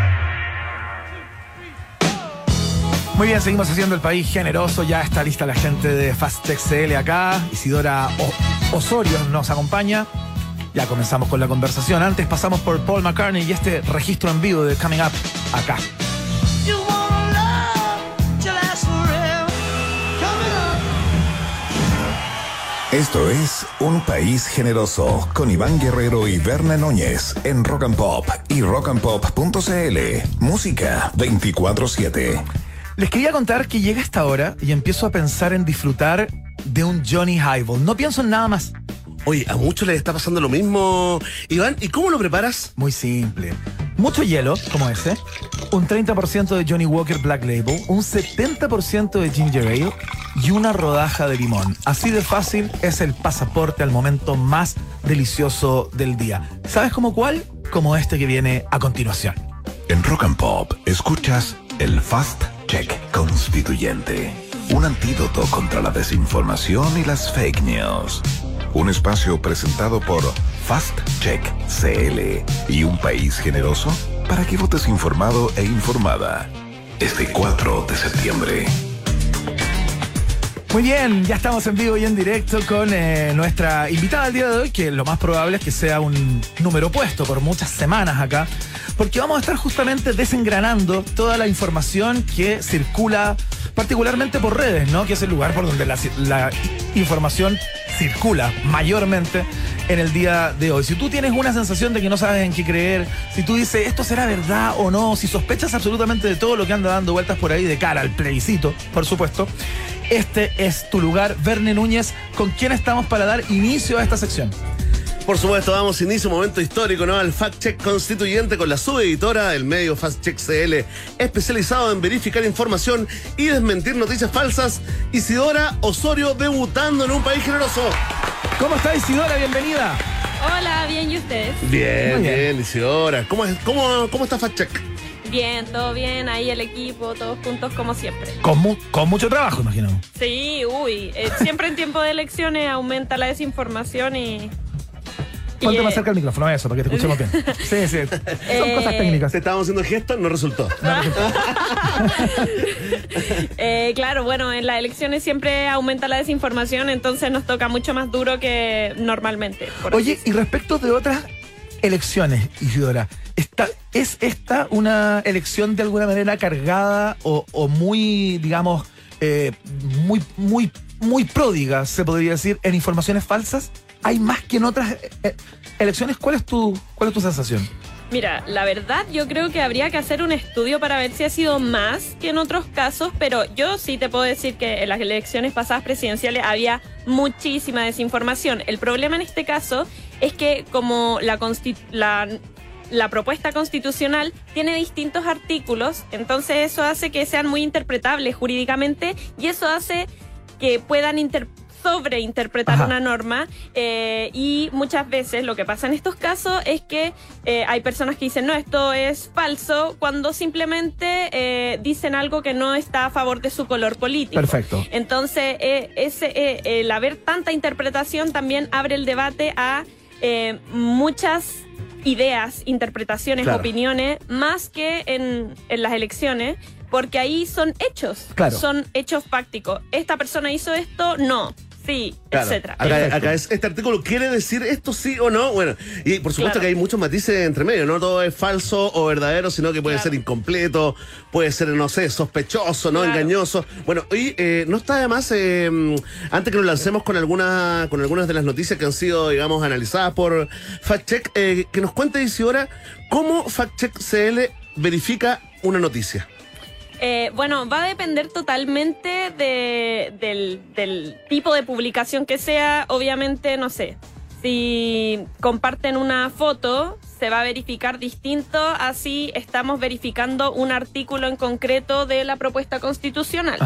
Muy bien, seguimos haciendo el país generoso. Ya está lista la gente de Fast Tech CL acá. Isidora O- Osorio nos acompaña. Ya comenzamos con la conversación. Antes pasamos por Paul McCartney y este registro en vivo de Coming Up acá. Esto es Un País Generoso con Iván Guerrero y Verne Núñez en Rock and Pop y rockandpop.cl. Música 24-7. Les quería contar que llega esta hora y empiezo a pensar en disfrutar de un Johnny Highball. No pienso en nada más. Oye, a muchos les está pasando lo mismo. Iván, ¿y cómo lo preparas? Muy simple. Mucho hielo, como ese. Un 30% de Johnny Walker Black Label. Un 70% de Ginger Ale. Y una rodaja de limón. Así de fácil es el pasaporte al momento más delicioso del día. ¿Sabes cómo cuál? Como este que viene a continuación. En Rock and Pop escuchas el Fast Check Constituyente. Un antídoto contra la desinformación y las fake news. Un espacio presentado por Fast Check CL y un país generoso para que votes informado e informada. Este 4 de septiembre. Muy bien, ya estamos en vivo y en directo con eh, nuestra invitada al día de hoy, que lo más probable es que sea un número puesto por muchas semanas acá, porque vamos a estar justamente desengranando toda la información que circula, particularmente por redes, ¿no? Que es el lugar por donde la, la información circula mayormente en el día de hoy. Si tú tienes una sensación de que no sabes en qué creer, si tú dices esto será verdad o no, si sospechas absolutamente de todo lo que anda dando vueltas por ahí de cara al plebiscito, por supuesto, este es tu lugar, Verne Núñez, con quien estamos para dar inicio a esta sección. Por supuesto, damos inicio a un momento histórico, ¿no? Al Fact Check Constituyente con la subeditora, el medio Fact Check CL, especializado en verificar información y desmentir noticias falsas. Isidora Osorio debutando en un país generoso. ¿Cómo está Isidora? Bienvenida. Hola, bien, ¿y ustedes? Bien, bien. bien, Isidora. ¿Cómo, es, cómo, ¿Cómo está Fact Check? Bien, todo bien, ahí el equipo, todos juntos como siempre. Con, mu- con mucho trabajo, imagino. Sí, uy, eh, siempre en tiempo de elecciones aumenta la desinformación y... Ponte eh, más cerca el micrófono, eso, para que te escuchemos bien. <laughs> Sí, sí. Son Eh, cosas técnicas. Te estábamos haciendo gestos, no resultó. <laughs> <laughs> eh, claro, bueno, en las elecciones siempre aumenta la desinformación, entonces nos toca mucho más duro que normalmente. por Oye, así y respecto de otras elecciones, Isidora, esta, ¿es esta una elección de alguna manera cargada o, o muy, digamos, eh, muy, muy, muy pródiga, se podría decir, en informaciones falsas? ¿Hay más que en otras eh, eh, elecciones? ¿Cuál es tu, cuál es tu sensación? Mira, la verdad yo creo que habría que hacer un estudio para ver si ha sido más que en otros casos, pero yo sí te puedo decir que en las elecciones pasadas presidenciales había muchísima desinformación. El problema en este caso es que como la, la, la propuesta constitucional tiene distintos artículos, entonces eso hace que sean muy interpretables jurídicamente y eso hace que puedan inter- sobreinterpretar Ajá. una norma eh, y muchas veces lo que pasa en estos casos es que eh, hay personas que dicen no, esto es falso cuando simplemente eh, dicen algo que no está a favor de su color político. Perfecto. Entonces, ese, el haber tanta interpretación también abre el debate a muchas ideas, interpretaciones, Claro. opiniones, más que en, en las elecciones, porque ahí son hechos, Claro. son hechos fácticos. Esta persona hizo esto, no, sí, Claro. etcétera. Acá, acá es, este artículo quiere decir esto sí o no. Bueno, y por supuesto Claro. que hay muchos matices entre medio. No todo es falso o verdadero, sino que puede Claro. ser incompleto, puede ser, no sé, sospechoso, ¿no? Claro. Engañoso. Bueno, y eh, no está además, eh, antes que nos lancemos con, alguna, con algunas de las noticias que han sido, digamos, analizadas por FactCheck, eh, que nos cuente Isidora cómo FactCheck CL verifica una noticia. Eh, bueno, va a depender totalmente de- del, del tipo de publicación que sea. Obviamente, no sé, si comparten una foto, se va a verificar distinto, así estamos verificando un artículo en concreto de la propuesta constitucional.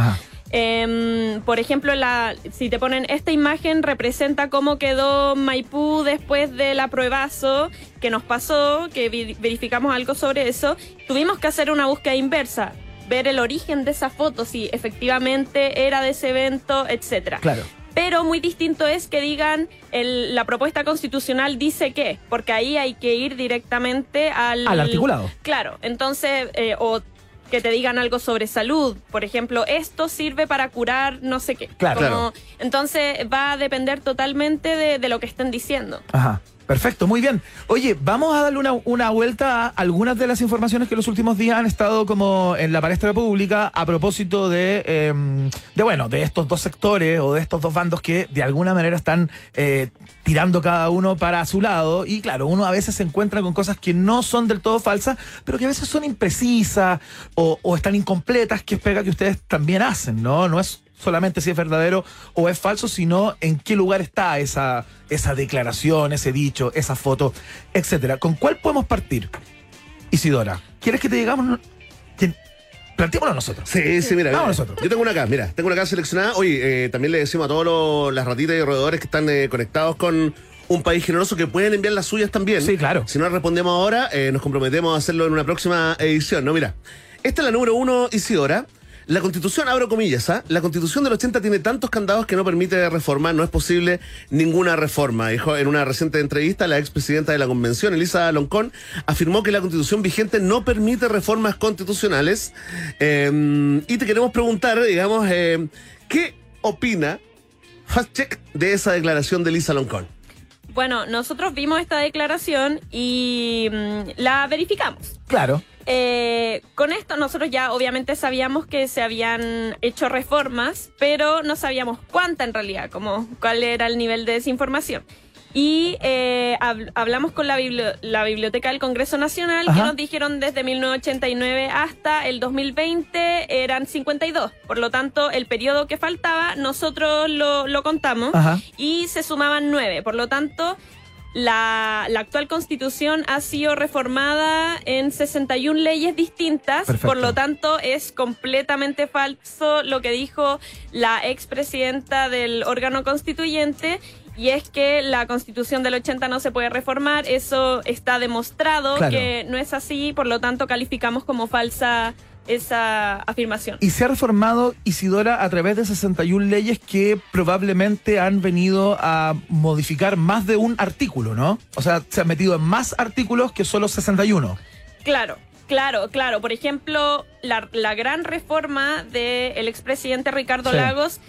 Em, por ejemplo, la, si te ponen esta imagen representa cómo quedó Maipú después del apruebazo que nos pasó, que verificamos algo sobre eso, tuvimos que hacer una búsqueda inversa, ver el origen de esa foto, si efectivamente era de ese evento, etcétera. Claro. Pero muy distinto es que digan el- la propuesta constitucional dice qué, porque ahí hay que ir directamente al, Al articulado. Claro, entonces, eh, o que te digan algo sobre salud, por ejemplo, esto sirve para curar no sé qué. Claro. Como- Entonces va a depender totalmente de, de lo que estén diciendo. Ajá. Perfecto, muy bien. Oye, vamos a darle una, una vuelta a algunas de las informaciones que los últimos días han estado como en la palestra pública a propósito de, eh, de bueno, de estos dos sectores o de estos dos bandos que de alguna manera están eh, tirando cada uno para su lado. Y claro, uno a veces se encuentra con cosas que no son del todo falsas, pero que a veces son imprecisas o, o están incompletas, que es pega que ustedes también hacen, ¿no? No es solamente si es verdadero o es falso, sino en qué lugar está esa, esa declaración, ese dicho, esa foto, etcétera. ¿Con cuál podemos partir? Isidora, ¿quieres que te digamos? ¿Quién? Planteémoslo nosotros. Sí, sí, mira. Vamos mira. nosotros. Yo tengo una acá, mira, tengo una acá seleccionada. Oye, eh, también le decimos a todos los- las ratitas y roedores que están eh, conectados con un país generoso que pueden enviar las suyas también. Sí, claro. Si no respondemos ahora, eh, nos comprometemos a hacerlo en una próxima edición, ¿no? Mira, esta es la número uno, Isidora. La constitución, abro comillas, ¿ah? la constitución del 80 tiene tantos candados que no permite reformar, no es posible ninguna reforma. Dijo en una reciente entrevista la expresidenta de la convención, Elisa Loncón, afirmó que la constitución vigente no permite reformas constitucionales. Eh, y te queremos preguntar, digamos, eh, ¿qué opina Fast Check de esa declaración de Elisa Loncón? Bueno, nosotros vimos esta declaración y mm, la verificamos. Claro. Eh, con esto nosotros ya obviamente sabíamos que se habían hecho reformas, pero no sabíamos cuánta en realidad, como cuál era el nivel de desinformación. Y eh, hab- hablamos con la, bibli- la Biblioteca del Congreso Nacional, que nos dijeron desde 1989 hasta el 2020 eran 52. Por lo tanto, el periodo que faltaba, nosotros lo, lo contamos Ajá. y se sumaban nueve. Por lo tanto, la, la actual constitución ha sido reformada en 61 leyes distintas, Perfecto. por lo tanto es completamente falso lo que dijo la expresidenta del órgano constituyente. Y es que la constitución del 80 no se puede reformar, eso está demostrado Claro. que no es así, por lo tanto calificamos como falsa esa afirmación. Y se ha reformado Isidora a través de 61 leyes que probablemente han venido a modificar más de un artículo, ¿no? O sea, se han metido en más artículos que solo 61. Claro, claro, claro. Por ejemplo, la, la gran reforma del expresidente Ricardo Sí. Lagos,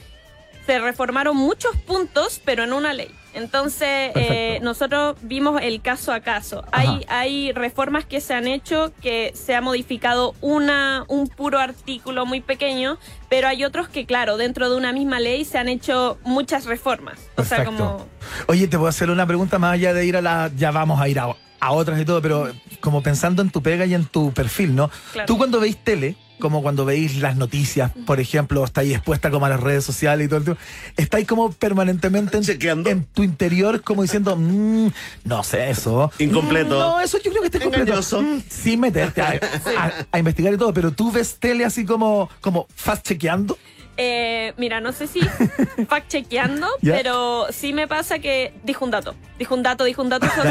se reformaron muchos puntos, pero en una ley. Entonces, eh, nosotros vimos el caso a caso. Ajá. Hay, hay reformas que se han hecho que se ha modificado una, un puro artículo muy pequeño, pero hay otros que, claro, dentro de una misma ley se han hecho muchas reformas. O sea, como... Oye, te puedo hacer una pregunta más allá de ir a la. Ya vamos a ir a, a otras y todo, pero como pensando en tu pega y en tu perfil, ¿no? Claro. Tú cuando veis tele, como cuando veis las noticias, por ejemplo, estáis expuesta como a las redes sociales y todo el tiempo, estáis como permanentemente en, Chequeando. en tu interior, como diciendo, "Mm, no sé, eso. Incompleto. Mm, no, eso yo creo que está incompleto. Mm, sin meterte a, <laughs> a- a investigar y todo, pero tú ves tele así como, como fast chequeando. Eh, mira, no sé si <laughs> fact chequeando, Ya. pero sí me pasa que dijo un dato. Dijo un dato, dijo un dato. Eso sí.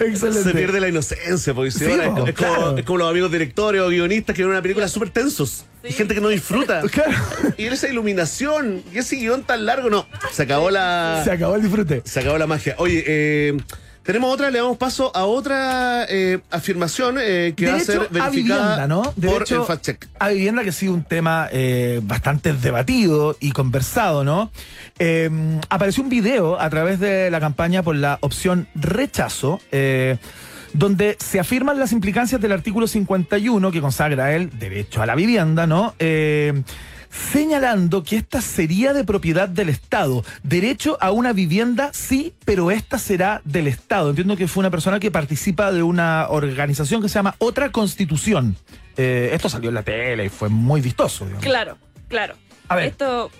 Excelente. Se pierde la inocencia, porque Sí, po, es, es como, claro. es como los amigos directores o guionistas que ven una película súper tensos. Y gente que no disfruta. <laughs> Claro. Y esa iluminación y ese guion tan largo, no. Se acabó la. Se acabó el disfrute. Se acabó la magia. Oye, eh, tenemos otra, le damos paso a otra eh, afirmación eh, que va a ser a verificada vivienda, ¿no? por Derecho el fact check. A vivienda que ha sido un tema eh, bastante debatido y conversado, ¿no? Apareció un video a través de la campaña por la opción rechazo, donde se afirman las implicancias del artículo 51 que consagra el derecho a la vivienda, ¿no? Eh, señalando que esta sería de propiedad del Estado. Derecho a una vivienda, sí, pero esta será del Estado. Entiendo que fue una persona que participa de una organización que se llama Otra Constitución. Eh, esto salió en la tele y fue muy vistoso. digamos. Claro, claro. A ver. Esto.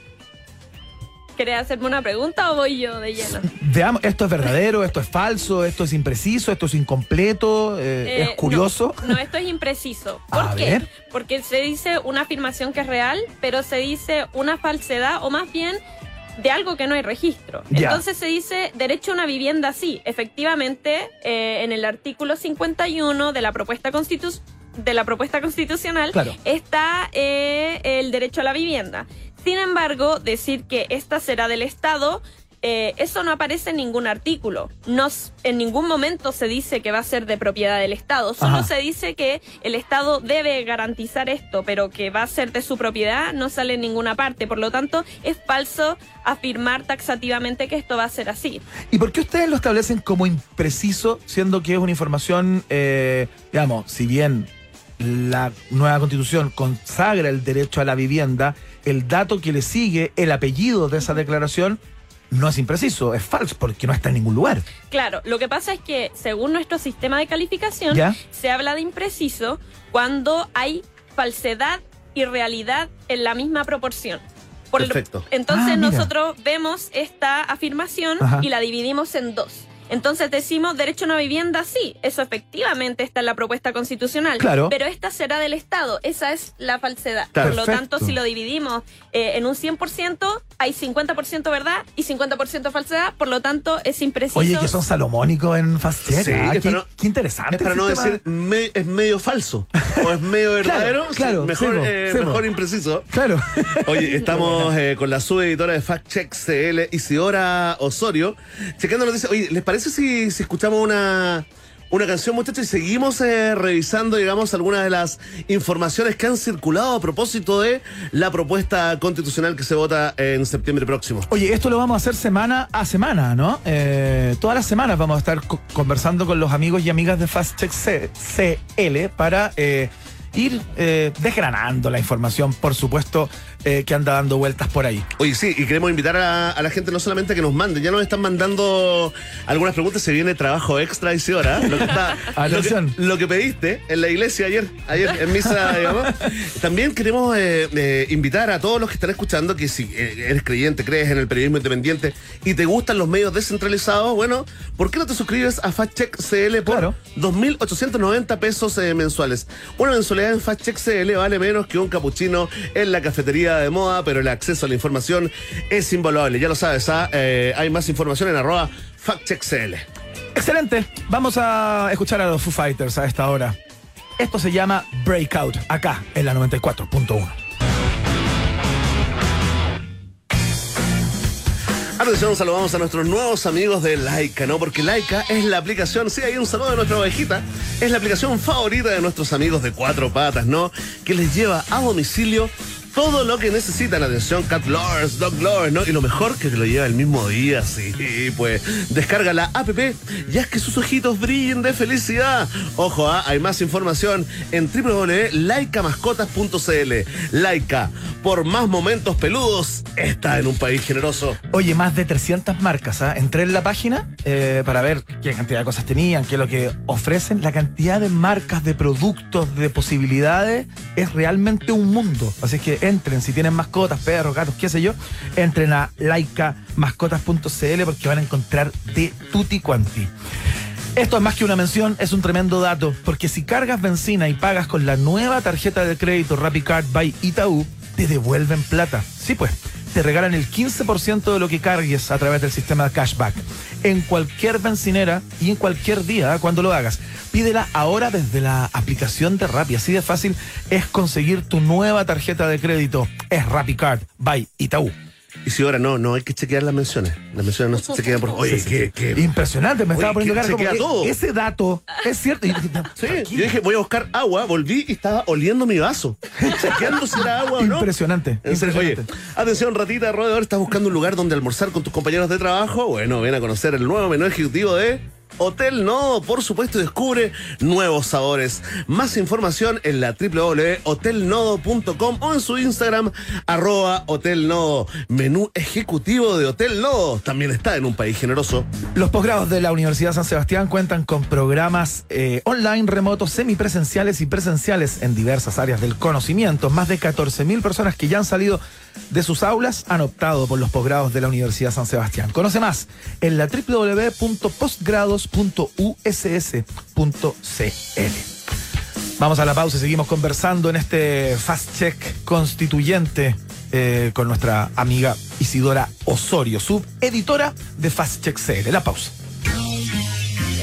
¿Querés hacerme una pregunta o voy yo de lleno? Veamos, ¿esto es verdadero? ¿Esto es falso? ¿Esto es impreciso? ¿Esto es incompleto? eh, Eh, ¿Es curioso? No, no, esto es impreciso. <laughs> ¿Por A qué? ver. Porque se dice una afirmación que es real, pero se dice una falsedad o más bien de algo que no hay registro. Ya. Entonces se dice derecho a una vivienda sí. Efectivamente, eh, en el artículo 51 de la propuesta constitu- de la propuesta constitucional Claro. está eh, el derecho a la vivienda. Sin embargo, decir que esta será del Estado, eh, eso no aparece en ningún artículo. No, en ningún momento se dice que va a ser de propiedad del Estado. Solo Ajá. se dice que el Estado debe garantizar esto, pero que va a ser de su propiedad no sale en ninguna parte. Por lo tanto, es falso afirmar taxativamente que esto va a ser así. ¿Y por qué ustedes lo establecen como impreciso, siendo que es una información, eh, digamos, si bien la nueva constitución consagra el derecho a la vivienda, el dato que le sigue, el apellido de esa declaración, no es impreciso, es falso, porque no está en ningún lugar. Claro, lo que pasa es que según nuestro sistema de calificación, ¿Ya? se habla de impreciso cuando hay falsedad y realidad en la misma proporción. Por lo- Perfecto. entonces Ah, nosotros vemos esta afirmación Ajá. y la dividimos en dos. Entonces decimos derecho a una vivienda, sí, eso efectivamente está en la propuesta constitucional. Claro. Pero esta será del Estado, esa es la falsedad. Claro. Por lo tanto, si lo dividimos eh, en un 100%, hay 50% verdad y 50% falsedad, por lo tanto es impreciso. Oye, que son salomónicos en Fast Check, Sí, ah, es qué, no- qué interesante. Es para no sistema. decir me- es medio falso o es medio <laughs> verdadero, sí, claro, mejor, eh, mejor impreciso. Claro. Oye, <laughs> estamos eh, con la subeditora de Fact Check CL, Isidora Osorio, checando noticias. Oye, ¿les parece si, si escuchamos una, una canción, muchachos, y seguimos eh, revisando, digamos, algunas de las informaciones que han circulado a propósito de la propuesta constitucional que se vota en septiembre próximo? Oye, esto lo vamos a hacer semana a semana, ¿no? Eh, todas las semanas vamos a estar co- conversando con los amigos y amigas de Fast Check C- CL para eh, ir desgranando la información, por supuesto, eh, que anda dando vueltas por ahí. Oye, sí, y queremos invitar a, a la gente no solamente a que nos mande, ya nos están mandando algunas preguntas, se viene trabajo extra y hora, lo que está, <laughs> lo que, lo que pediste en la iglesia ayer, ayer en misa, <laughs> digamos. También queremos eh, eh, invitar a todos los que están escuchando que si eh, eres creyente, crees en el periodismo independiente y te gustan los medios descentralizados, bueno, ¿por qué no te suscribes a Fact Check CL por Claro. 2.890 pesos eh, mensuales? Una mensualidad en Fact Check CL vale menos que un capuchino en la cafetería de moda, pero el acceso a la información es invaluable. Ya lo sabes, ¿ah? Eh, hay más información en arroba Fact Check CL. Excelente. Vamos a escuchar a los Foo Fighters a esta hora. Esto se llama Breakout, acá en la 94.1. Atención, saludamos a nuestros nuevos amigos de Laika, ¿no? Porque Laika es la aplicación, sí, hay un saludo de nuestra ovejita, es la aplicación favorita de nuestros amigos de cuatro patas, ¿no? Que les lleva a domicilio todo lo que necesitan. Atención, cat lovers, dog lovers, ¿no? Y lo mejor que te lo lleva el mismo día, sí, pues. Descarga la app y haz que sus ojitos brillen de felicidad. Ojo, ¿ah? hay más información en www.laicamascotas.cl. Laika, por más momentos peludos, está en un país generoso. Oye, más de 300 marcas. ¿ah? Entré en la página eh, para ver qué cantidad de cosas tenían, qué es lo que ofrecen. La cantidad de marcas, de productos, de posibilidades es realmente un mundo. Así que entren, si tienen mascotas, perros, gatos, qué sé yo, entren a laicamascotas.cl porque van a encontrar de tutti quanti. Esto es más que una mención, es un tremendo dato, porque si cargas benzina y pagas con la nueva tarjeta de crédito RappiCard by Itaú, te devuelven plata. Sí, pues, te regalan el 15% de lo que cargues a través del sistema cashback. En cualquier bencinera y en cualquier día, ¿eh? cuando lo hagas. Pídela ahora desde la aplicación de Rappi. Así de fácil es conseguir tu nueva tarjeta de crédito. Es RappiCard by Itaú. Y si ahora no, no hay que chequear las menciones. Las menciones no se chequean por. Oye, sí. que- Impresionante, me Oye, estaba poniendo que cara como chequea que todo. ese dato es cierto. Y yo dije, Sí, yo dije, voy a buscar agua, volví y estaba oliendo mi vaso. <laughs> Chequeando si era agua o no. Impresionante, En serio, Oye, impresionante. atención, ratita, roedor, ¿estás buscando un lugar donde almorzar con tus compañeros de trabajo? Bueno, ven a conocer el nuevo menú ejecutivo de Hotel Nodo, por supuesto, descubre nuevos sabores. Más información en la www.hotelnodo.com o en su Instagram, arroba Hotel Nodo. Menú ejecutivo de Hotel Nodo. También está en un país generoso. Los posgrados de la Universidad San Sebastián cuentan con programas eh, online, remotos, semipresenciales y presenciales en diversas áreas del conocimiento. Más de 14.000 personas que ya han salido de sus aulas han optado por los posgrados de la Universidad San Sebastián. Conoce más en la www.postgrados.uss.cl. Vamos a la pausa y seguimos conversando en este Fast Check constituyente eh, con nuestra amiga Isidora Osorio, subeditora de Fast Check CL. La pausa.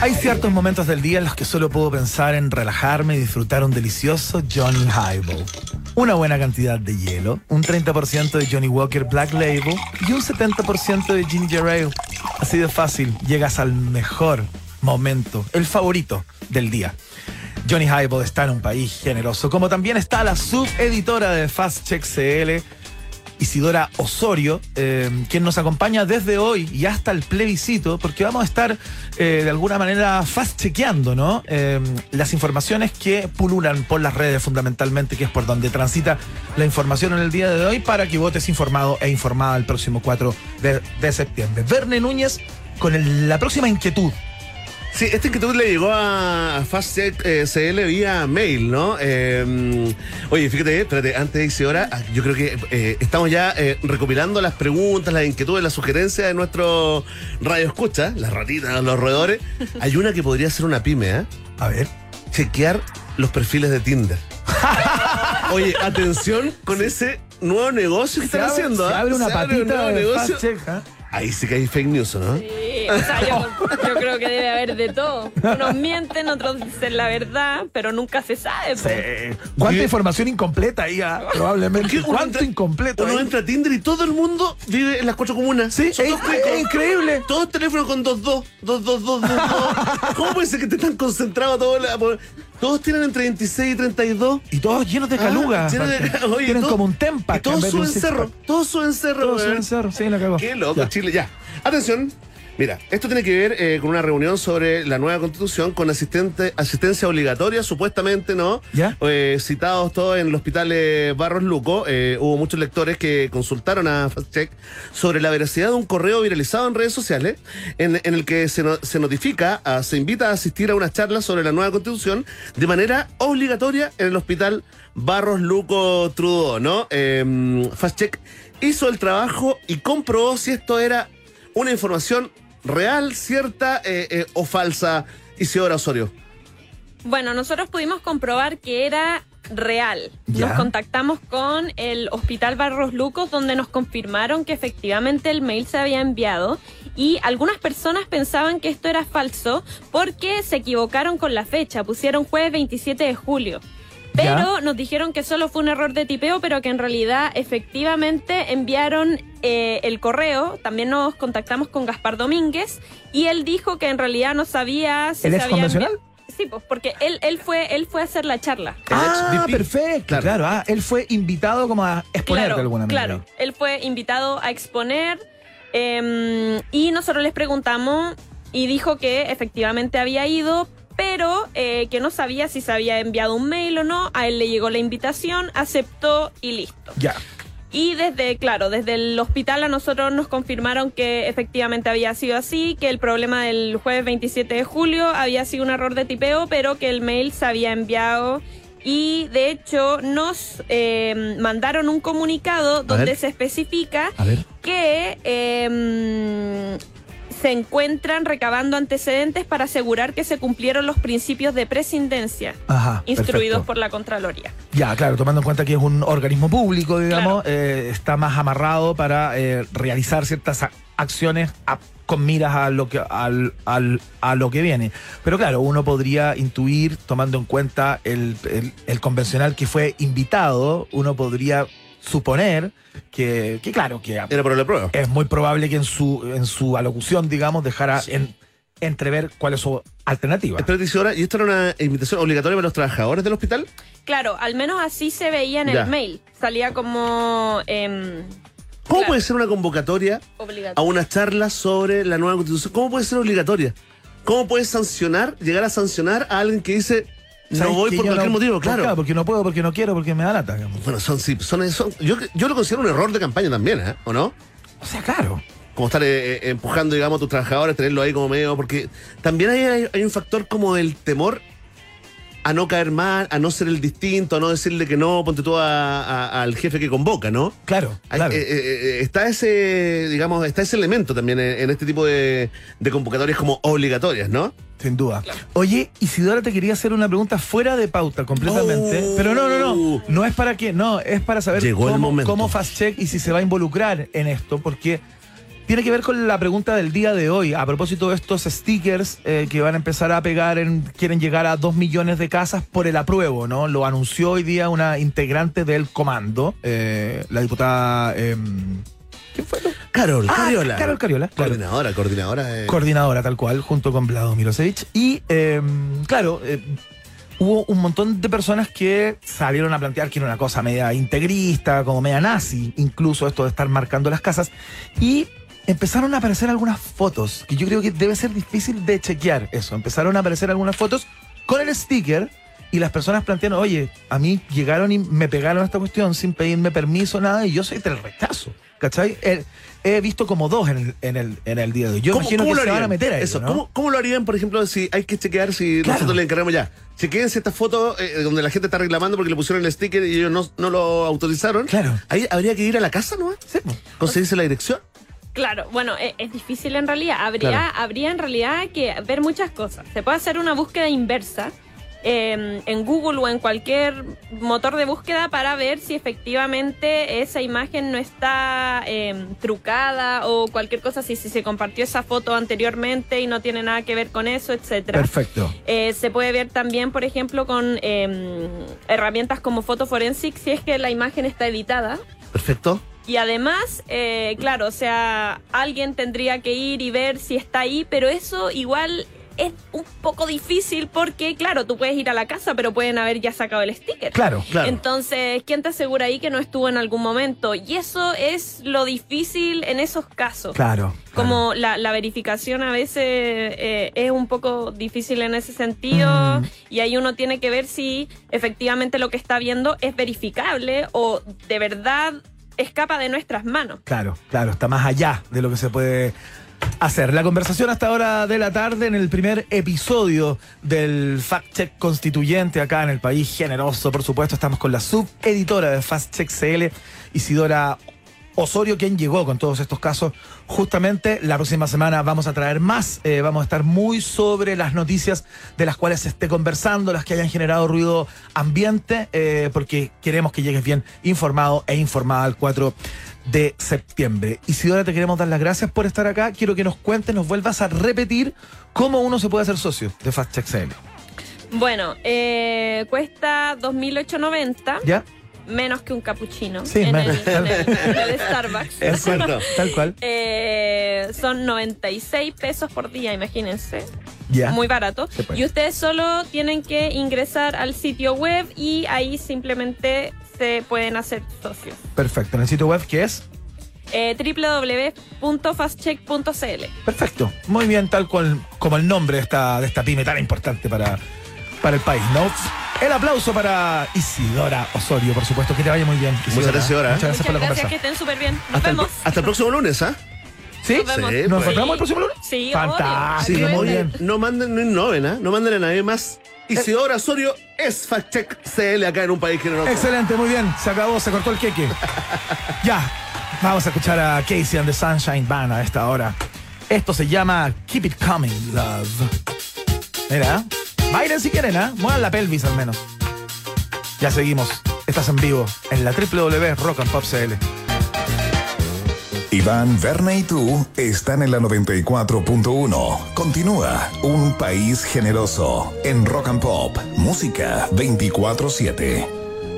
Hay ciertos momentos del día en los que solo puedo pensar en relajarme y disfrutar un delicioso Johnny Highball. Una buena cantidad de hielo, un 30% de Johnny Walker Black Label y un 70% de Ginger Ale. Así de fácil, llegas al mejor momento, el favorito del día. Johnny Highball está en un país generoso, como también está la subeditora de Fast Check CL, Isidora Osorio, eh, quien nos acompaña desde hoy y hasta el plebiscito, porque vamos a estar eh, de alguna manera fast chequeando, ¿no? Eh, las informaciones que pululan por las redes fundamentalmente, que es por donde transita la información en el día de hoy, para que votes informado e informada el próximo 4 de, septiembre. Verne Núñez con el- la próxima inquietud. Sí, esta inquietud le llegó a FastCheck eh, CL vía mail, ¿no? Eh, oye, fíjate, espérate, antes de Isidora, ah, yo creo que eh, estamos ya eh, recopilando las preguntas, las inquietudes, las sugerencias de nuestro radio escucha, las ratitas, los roedores. <laughs> Hay una que podría ser una pyme, ¿eh? A ver. Chequear los perfiles de Tinder. <laughs> Oye, atención con ese nuevo negocio que Se están abre- haciendo. se ¿ah? abre una Se abre un patita nuevo de negocio. Fast Check, ¿ah? Ahí sí que hay fake news, ¿no? Sí, o sea, yo, yo creo que debe haber de todo. Unos mienten, otros dicen la verdad, pero nunca se sabe. pues. Eh, ¿Cuánta ¿Qué? información incompleta ahí? ah? Probablemente. ¿Cuánto entra- incompleto? Uno ahí? entra a Tinder y todo el mundo vive en las cuatro comunas. Sí, Son es, todos cuicos. es increíble. Todos teléfonos con 2-2, 2-2-2-2. ¿Cómo puede ser que esté tan concentrado todo? la- por- Todos tienen entre 26 y 32. Y todos llenos de caluga. Ah, lleno de- aparte. <laughs> oye, Tienen todo- como un tempa. Todos suben cerro. Todos suben cerro. Todos suben cerro. Sí, la cagó. Qué loco, Ya. Chile. Ya. Atención. Mira, esto tiene que ver eh, con una reunión sobre la nueva constitución con asistente, asistencia obligatoria, supuestamente, ¿no? ¿Ya? Eh, citados todos en el hospital eh, Barros Luco. Hubo muchos lectores que consultaron a FastCheck sobre la veracidad de un correo viralizado en redes sociales en, en el que se, no- se notifica, a- se invita a asistir a una charla sobre la nueva constitución de manera obligatoria en el hospital Barros Luco Trudeau, ¿no? Eh, FastCheck hizo el trabajo y comprobó si esto era una información real, cierta eh, eh, o falsa, Isidora Osorio. Bueno, nosotros pudimos comprobar que era real. Ya. Nos contactamos con el Hospital Barros Lucos donde nos confirmaron que efectivamente el mail se había enviado y algunas personas pensaban que esto era falso porque se equivocaron con la fecha, pusieron jueves 27 de julio. Pero Ya. nos dijeron que solo fue un error de tipeo, pero que en realidad efectivamente enviaron eh, el correo. También nos contactamos con Gaspar Domínguez y él dijo que en realidad no sabía si ¿El se ex había convencional? Sí, pues porque él, él fue él fue a hacer la charla. Ah, perfecto. Claro. Claro. ah, él fue invitado como a exponer claro, de alguna manera. claro. Él fue invitado a exponer eh, y nosotros les preguntamos y dijo que efectivamente había ido, pero eh, que no sabía si se había enviado un mail o no. A él le llegó la invitación, aceptó y listo. Ya. Y desde, claro, desde el hospital a nosotros nos confirmaron que efectivamente había sido así, que el problema del jueves 27 de julio había sido un error de tipeo, pero que el mail se había enviado. Y de hecho nos eh, mandaron un comunicado donde se especifica que eh, se encuentran recabando antecedentes para asegurar que se cumplieron los principios de prescindencia Ajá. instruidos perfecto. por la Contraloría. Ya, claro, tomando en cuenta que es un organismo público, digamos, Claro. eh, está más amarrado para eh, realizar ciertas acciones a- con miras a lo que al, al- a lo que viene. Pero claro, uno podría intuir, tomando en cuenta el, el- el convencional que fue invitado, uno podría suponer que, que claro, que Era por la prueba. es muy probable que en su, en su alocución, digamos, dejara en- entrever cuál es su alternativa. Espérate, Isidora, ¿y esto era una invitación obligatoria para los trabajadores del hospital? Claro, al menos así se veía en Ya. el mail. Salía como em, ¿Cómo Claro. puede ser una convocatoria a obligatorio. una charla sobre la nueva constitución? ¿Cómo puede ser obligatoria? ¿cómo puedes sancionar, llegar a sancionar a alguien que dice no ¿Sabes voy por cualquier no- motivo? Claro. Porque no puedo, porque no quiero, porque me da lata. Bueno, son, sí, son, son- yo, yo lo considero un error de campaña también, ¿eh? ¿O no? O sea, claro. Como estar eh, eh, empujando, digamos, a tus trabajadores, tenerlo ahí como medio, porque también hay, hay, hay un factor como el temor a no caer mal, a no ser el distinto, a no decirle que no, ponte tú a- a- al jefe que convoca, ¿no? Claro, claro. eh, eh, eh, está ese, digamos, está ese elemento también en, en este tipo de, de convocatorias como obligatorias, ¿no? Sin duda. Oye, Isidora te quería hacer una pregunta fuera de pauta completamente. Oh. Pero no, no, no. No es para qué. No, es para saber Llegó el cómo, momento. cómo Fast Check y si se va a involucrar en esto. Porque tiene que ver con la pregunta del día de hoy. A propósito de estos stickers eh, que van a empezar a pegar en. Quieren llegar a dos millones de casas por el apruebo, ¿no? Lo anunció hoy día una integrante del comando, eh, la diputada. em, ¿Quién fue? Carol, Ah, Cariola. Carol Cariola, claro. Coordinadora, coordinadora. eh. coordinadora tal cual, junto con Vlado Milosevic. Y eh, claro, eh, hubo un montón de personas que salieron a plantear que era una cosa media integrista, como media nazi, incluso esto de estar marcando las casas. Y empezaron a aparecer algunas fotos, que yo creo que debe ser difícil de chequear eso. Empezaron a aparecer algunas fotos con el sticker. Y las personas plantearon, oye, a mí llegaron y me pegaron esta cuestión sin pedirme permiso, nada, y yo soy del rechazo. ¿Cachai? He, he visto como dos en el, en el, en el día de hoy. Yo imagino que se van a meter a eso. ¿no? ¿cómo, cómo lo harían, por ejemplo, si hay que chequear, si Claro. nosotros le encargamos ya? Chequense esta foto eh, donde la gente está reclamando porque le pusieron el sticker y ellos no, no lo autorizaron. Claro. Ahí habría que ir a la casa, ¿no? Sí. Conseguirse la dirección. Claro, bueno, e- es, difícil en realidad. Habría, Claro. habría en realidad que ver muchas cosas. Se puede hacer una búsqueda inversa eh, en Google o en cualquier motor de búsqueda para ver si efectivamente esa imagen no está eh, trucada o cualquier cosa, si, si se compartió esa foto anteriormente y no tiene nada que ver con eso, etcétera. Perfecto. Eh, se puede ver también, por ejemplo, con eh, herramientas como Photo Forensic, si es que la imagen está editada. Perfecto. Y además, eh, claro, o sea, alguien tendría que ir y ver si está ahí, pero eso igual es un poco difícil porque, claro, tú puedes ir a la casa, pero pueden haber ya sacado el sticker. Claro. Claro. Entonces, ¿quién te asegura ahí que no estuvo en algún momento? Y eso es lo difícil en esos casos. Claro. Como la, la verificación a veces eh, es un poco difícil en ese sentido Mm. y ahí uno tiene que ver si efectivamente lo que está viendo es verificable o de verdad escapa de nuestras manos. Claro, claro, está más allá de lo que se puede hacer. La conversación hasta ahora de la tarde en el primer episodio del Fact Check Constituyente acá en el país generoso, por supuesto, estamos con la subeditora de Fast Check CL, Isidora Osorio, quien llegó con todos estos casos. Justamente la próxima semana vamos a traer más, eh, vamos a estar muy sobre las noticias de las cuales se esté conversando, las que hayan generado ruido ambiente, eh, porque queremos que llegues bien informado e informada al 4 de septiembre. Isidora, te queremos dar las gracias por estar acá. Quiero que nos cuentes, nos vuelvas a repetir cómo uno se puede hacer socio de Fast Check CL. Bueno, eh, cuesta 2.890, ¿Ya? Menos que un cappuccino Sí, en, el, en el- en el <laughs> Starbucks. Exacto. Tal cual. Eh, son 96 pesos por día, imagínense. Ya. Muy barato. Puede. Y ustedes solo tienen que ingresar al sitio web y ahí simplemente se pueden hacer socios. Perfecto. En el sitio web que es Eh, www.fastcheck.cl Perfecto. Muy bien, tal cual como el nombre de esta, de esta pyme tan importante para, para el país, ¿no? El aplauso para Isidora Osorio, por supuesto. Que te vaya muy bien. Isidora. gracias, Isidora. Muchas gracias Muchas por la gracias, que estén súper bien. Nos Hasta el, vemos. hasta el próximo lunes, ¿ah? ¿Sí? Nos vemos. Sí, ¿Nos pues. encontramos el próximo lunes? Sí, Fantástico, obvio. muy bien. No manden, no innoven, ¿ah? No manden a nadie más. Isidora Osorio es Fact Check CL acá en un país generoso. Excelente, muy bien. Se acabó, se cortó el queque. <laughs> ya. Vamos a escuchar a Casey and the Sunshine Band a esta hora. Esto se llama Keep It Coming, Love. Mira, bailen si quieren, ¿ah? Muevan la pelvis al menos. Ya seguimos. Estás en vivo en la www Rock and Pop CL. Iván, Verne y tú están en la 94.1. Continúa Un País Generoso en Rock and Pop. Música 24-7.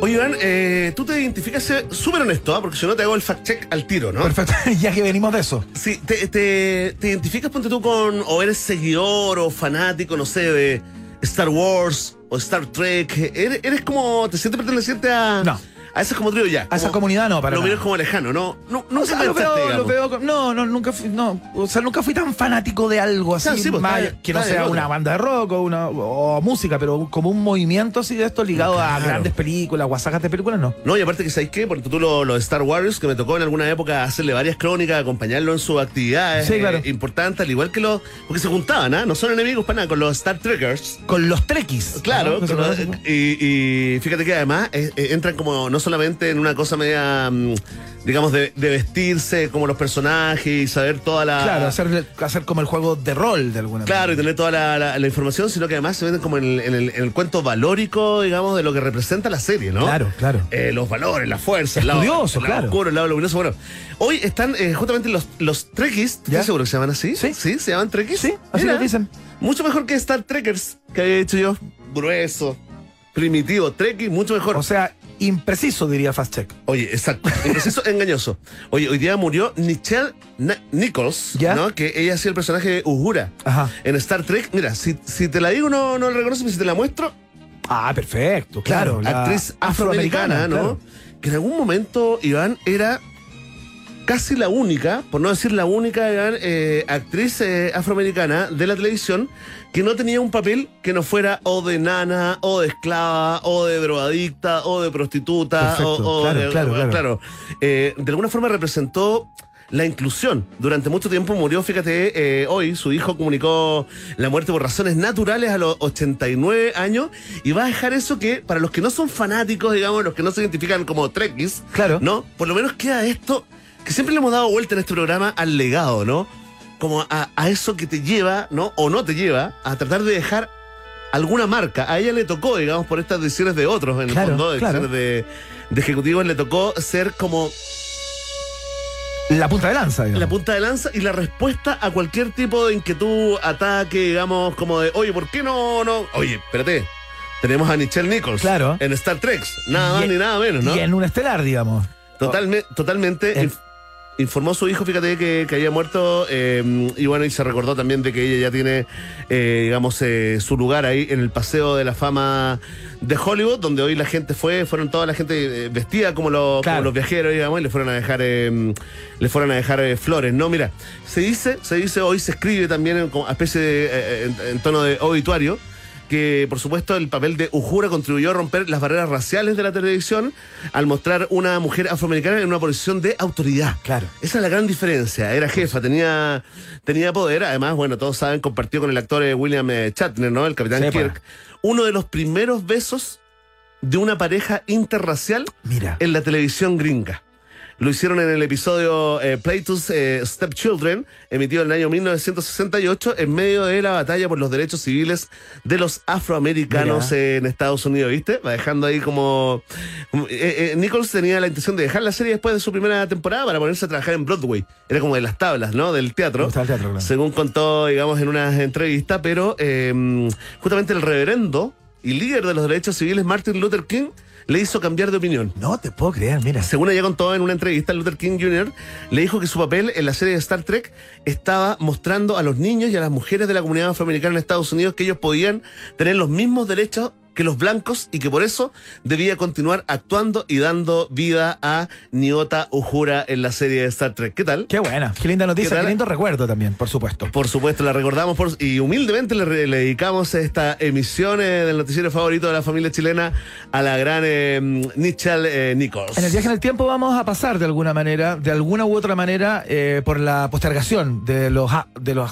Oye, Iván, eh, tú te identificas eh, súper honesto, ¿ah? porque si no te hago el fact check al tiro, ¿no? Perfecto, <laughs> ya que venimos de eso. Sí, te, te, te identificas, ponte tú con, o eres seguidor o fanático, no sé, de Star Wars o Star Trek. ¿Eres, eres como, te sientes perteneciente a, No. A ese como trío ya. A esa comunidad no, para Lo miras como lejano, ¿no? no O nunca sea, lo pensaste, veo, lo digamos. veo con- no, no, nunca fui, no, o sea, nunca fui tan fanático de algo así, Claro, sí, pues, más que no sea una banda de rock o, una, o música, pero como un movimiento así de esto ligado a grandes películas sagas de películas, no. No, y aparte que sabéis qué, porque tú lo, lo de Star Wars, que me tocó en alguna época hacerle varias crónicas, acompañarlo en sus actividades Sí, claro. eh, importantes, al igual que los. Porque se juntaban, ¿ah? No son enemigos para nada, con los Star Trekkers. Con los trekkies. Claro, con los- y, y fíjate que además eh, eh, entran como no solamente en una cosa media, mm, digamos, de, de vestirse como los personajes y saber toda la. Claro, hacer, hacer como el juego de rol de alguna Claro, y manera. tener toda la, la- la información, sino que además se venden como en el, en el- en el cuento valórico, digamos, de lo que representa la serie, ¿no? Claro, claro. Eh, los valores, la fuerza, el lado, Estudioso, el lado claro. oscuro, el lado luminoso. Bueno, hoy están eh, justamente los, los Trekkies, ¿Ya? ¿estás seguro que se llaman así? Sí. ¿Sí? ¿Se llaman Trekkies? Sí, así Mira, lo dicen. Mucho mejor que Star Trekkers, que había dicho yo. Grueso, primitivo, Trekkie, mucho mejor. O sea, impreciso, diría Fast Check. Oye, exacto. Impreciso, <laughs> engañoso. Oye, hoy día murió Nichelle Na- Nichols, ¿Ya? ¿no? Que ella hacía el personaje de Uhura Ajá. en Star Trek. Mira, si, si te la digo no, no la reconoces, pero si te la muestro, Ah, perfecto, claro. la actriz afroamericana, ¿no? claro. Que en algún momento, Iván, era casi la única, por no decir la única, eh, actriz eh, afroamericana de la televisión que no tenía un papel que no fuera o de nana, o de esclava, o de drogadicta, o de prostituta, Perfecto, o, o claro, de, claro, claro. Eh, de alguna forma representó la inclusión. Durante mucho tiempo murió, fíjate, eh, hoy su hijo comunicó la muerte por razones naturales a los 89 años y va a dejar eso que, para los que no son fanáticos, digamos, los que no se identifican como trekkies, Claro. ¿no? Por lo menos queda esto que siempre le hemos dado vuelta en este programa al legado, ¿no? Como a, a eso que te lleva, ¿no? O no te lleva a tratar de dejar alguna marca. A ella le tocó, digamos, por estas decisiones de otros, en el Claro, fondo, de claro. decisiones de, de ejecutivos, le tocó ser como La punta de lanza, digamos. la punta de lanza y la respuesta a cualquier tipo de inquietud, ataque, digamos, como de, oye, ¿por qué no, no? Oye, espérate, tenemos a Nichelle Nichols Claro. en Star Trek, nada más ni nada menos, ¿no? Y en un estelar, digamos. Totalme- totalmente. Informó su hijo, fíjate, que, que había muerto eh, y bueno, y se recordó también de que ella ya tiene, eh, digamos, eh, su lugar ahí en el Paseo de la Fama de Hollywood, donde hoy la gente fue, fueron toda la gente vestida como, los- como Claro. los viajeros, digamos, y le fueron a dejar, le fueron a dejar flores, ¿no? Mira, se dice, se dice, hoy se escribe también en, como especie de, en, en tono de obituario, que por supuesto el papel de Uhura contribuyó a romper las barreras raciales de la televisión al mostrar una mujer afroamericana en una posición de autoridad. Claro. Esa es la gran diferencia. Era jefa, tenía, tenía poder. Además, bueno, todos saben, compartió con el actor eh, William eh, Shatner, ¿no? El capitán Sí, pa. Kirk. Uno de los primeros besos de una pareja interracial Mira. en la televisión gringa. Lo hicieron en el episodio eh, Plato's eh, Stepchildren, emitido en el año 1968, en medio de la batalla por los derechos civiles de los afroamericanos Mira. en Estados Unidos, ¿viste? Va dejando ahí como... como- eh, eh, Nichols tenía la intención de dejar la serie después de su primera temporada para ponerse a trabajar en Broadway. Era como de las tablas, ¿no? Del teatro. Teatro, claro. Según contó, digamos, en unas entrevistas, pero eh, justamente el reverendo y líder de los derechos civiles, Martin Luther King, le hizo cambiar de opinión. No te puedo creer, mira. Según ella contó en una entrevista, Luther King Jr. le dijo que su papel en la serie de Star Trek estaba mostrando a los niños y a las mujeres de la comunidad afroamericana en Estados Unidos que ellos podían tener los mismos derechos que los blancos y que por eso debía continuar actuando y dando vida a Niota Uhura en la serie de Star Trek. ¿Qué tal? Qué buena, qué linda noticia, ¿Qué lindo recuerdo también, por supuesto. Por supuesto, la recordamos por- y humildemente le, dedicamos esta emisión eh, del noticiero favorito de la familia chilena a la gran eh, Nichelle eh, Nichols. En el viaje en el tiempo vamos a pasar de alguna manera, de alguna u otra manera, eh, por la postergación de los, de los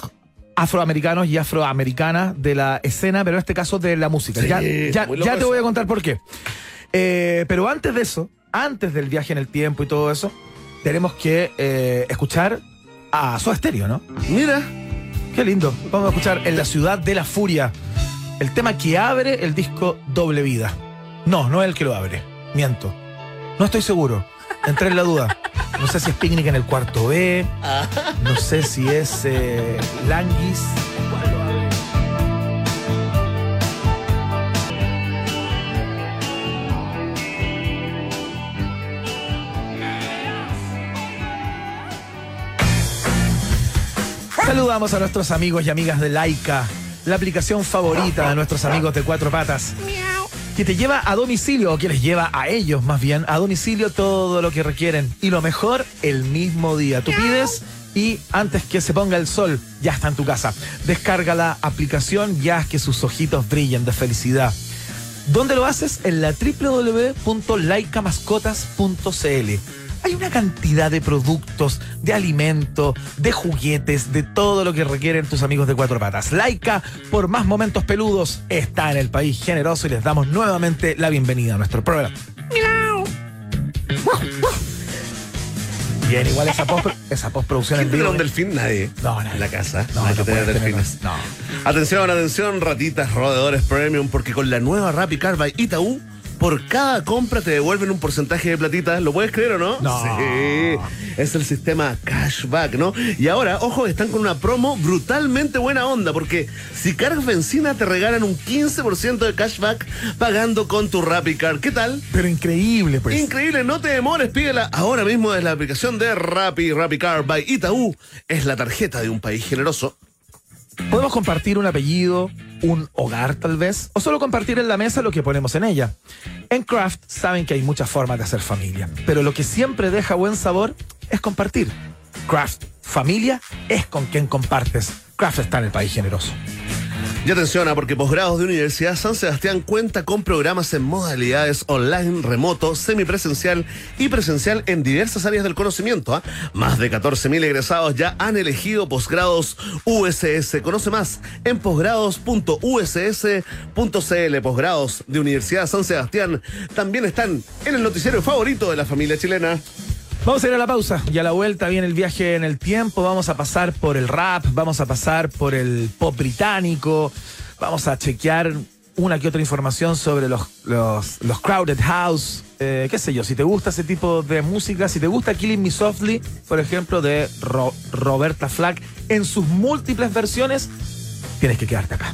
afroamericanos y afroamericanas de la escena, pero en este caso de la música. Sí, ya te voy a contar por qué. Eh, pero antes de eso, antes del viaje en el tiempo y todo eso, tenemos que eh, escuchar a Soda Stereo, ¿no? Mira, Qué lindo. Vamos a escuchar En la ciudad de la furia, el tema que abre el disco Doble Vida. No, no es el que lo abre. Miento. No estoy seguro. Entré en la duda. No sé si es Picnic en el cuarto B. No sé si es eh, Languis. Saludamos a nuestros amigos y amigas de Laika, la aplicación favorita de nuestros amigos de cuatro patas. Que te lleva a domicilio, o que les lleva a ellos más bien, a domicilio todo lo que requieren. Y lo mejor, el mismo día. Tú pides y antes que se ponga el sol, ya está en tu casa. Descarga la aplicación y haz que sus ojitos brillen de felicidad. ¿Dónde lo haces? En la www.laicamascotas.cl. Hay una cantidad de productos, de alimentos, de juguetes, de todo lo que requieren tus amigos de cuatro patas. Laika, por más momentos peludos, está en el país generoso y les damos nuevamente la bienvenida a nuestro programa. Bien, igual esa, post, esa postproducción en ¿Quién tiene vivo. un delfín? Nadie. No, nadie. En la casa. No, Nadie no que tener- delfines. no. Atención, atención, ratitas, roedores premium, porque con la nueva Rappi Car by Itaú, por cada compra te devuelven un porcentaje de platita. ¿Lo puedes creer o no? No. Sí. Es el sistema cashback, ¿no? Y ahora, ojo, están con una promo brutalmente buena onda, porque si cargas benzina te regalan un 15% de cashback pagando con tu Rappi Car. ¿Qué tal? Pero increíble, pues. Increíble, no te demores, pídela ahora mismo desde la aplicación de Rappi, Car by Itaú. Es la tarjeta de un país generoso. Podemos compartir un apellido, un hogar tal vez, o solo compartir en la mesa lo que ponemos en ella. En Craft saben que hay muchas formas de hacer familia, pero lo que siempre deja buen sabor es compartir. Craft, familia, es con quien compartes. Craft está en el país generoso. Y atención, ah, porque posgrados de Universidad San Sebastián cuenta con programas en modalidades online, remoto, semipresencial y presencial en diversas áreas del conocimiento. ah. Más de 14.000 egresados ya han elegido posgrados USS. Conoce más en posgrados.uss.cl. Posgrados de Universidad San Sebastián también están en el noticiero favorito de la familia chilena. Vamos a ir a la pausa y a la vuelta viene el viaje en el tiempo. Vamos a pasar por el rap, vamos a pasar por el pop británico, vamos a chequear una que otra información sobre los, los, los Crowded House. eh, qué sé yo, si te gusta ese tipo de música, si te gusta Killing Me Softly, por ejemplo, de Ro- Roberta Flack, en sus múltiples versiones, tienes que quedarte acá.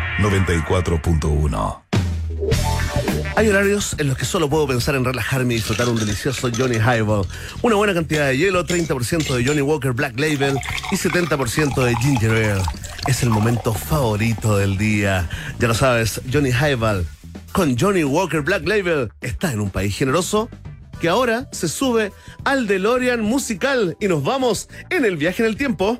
94.1. Hay horarios en los que solo puedo pensar en relajarme y disfrutar un delicioso Johnny Highball. Una buena cantidad de hielo, 30% de Johnny Walker Black Label y 70% de Ginger Ale. Es el momento favorito del día. Ya lo sabes, Johnny Highball con Johnny Walker Black Label está en un país generoso que ahora se sube al DeLorean musical y nos vamos en el viaje en el tiempo.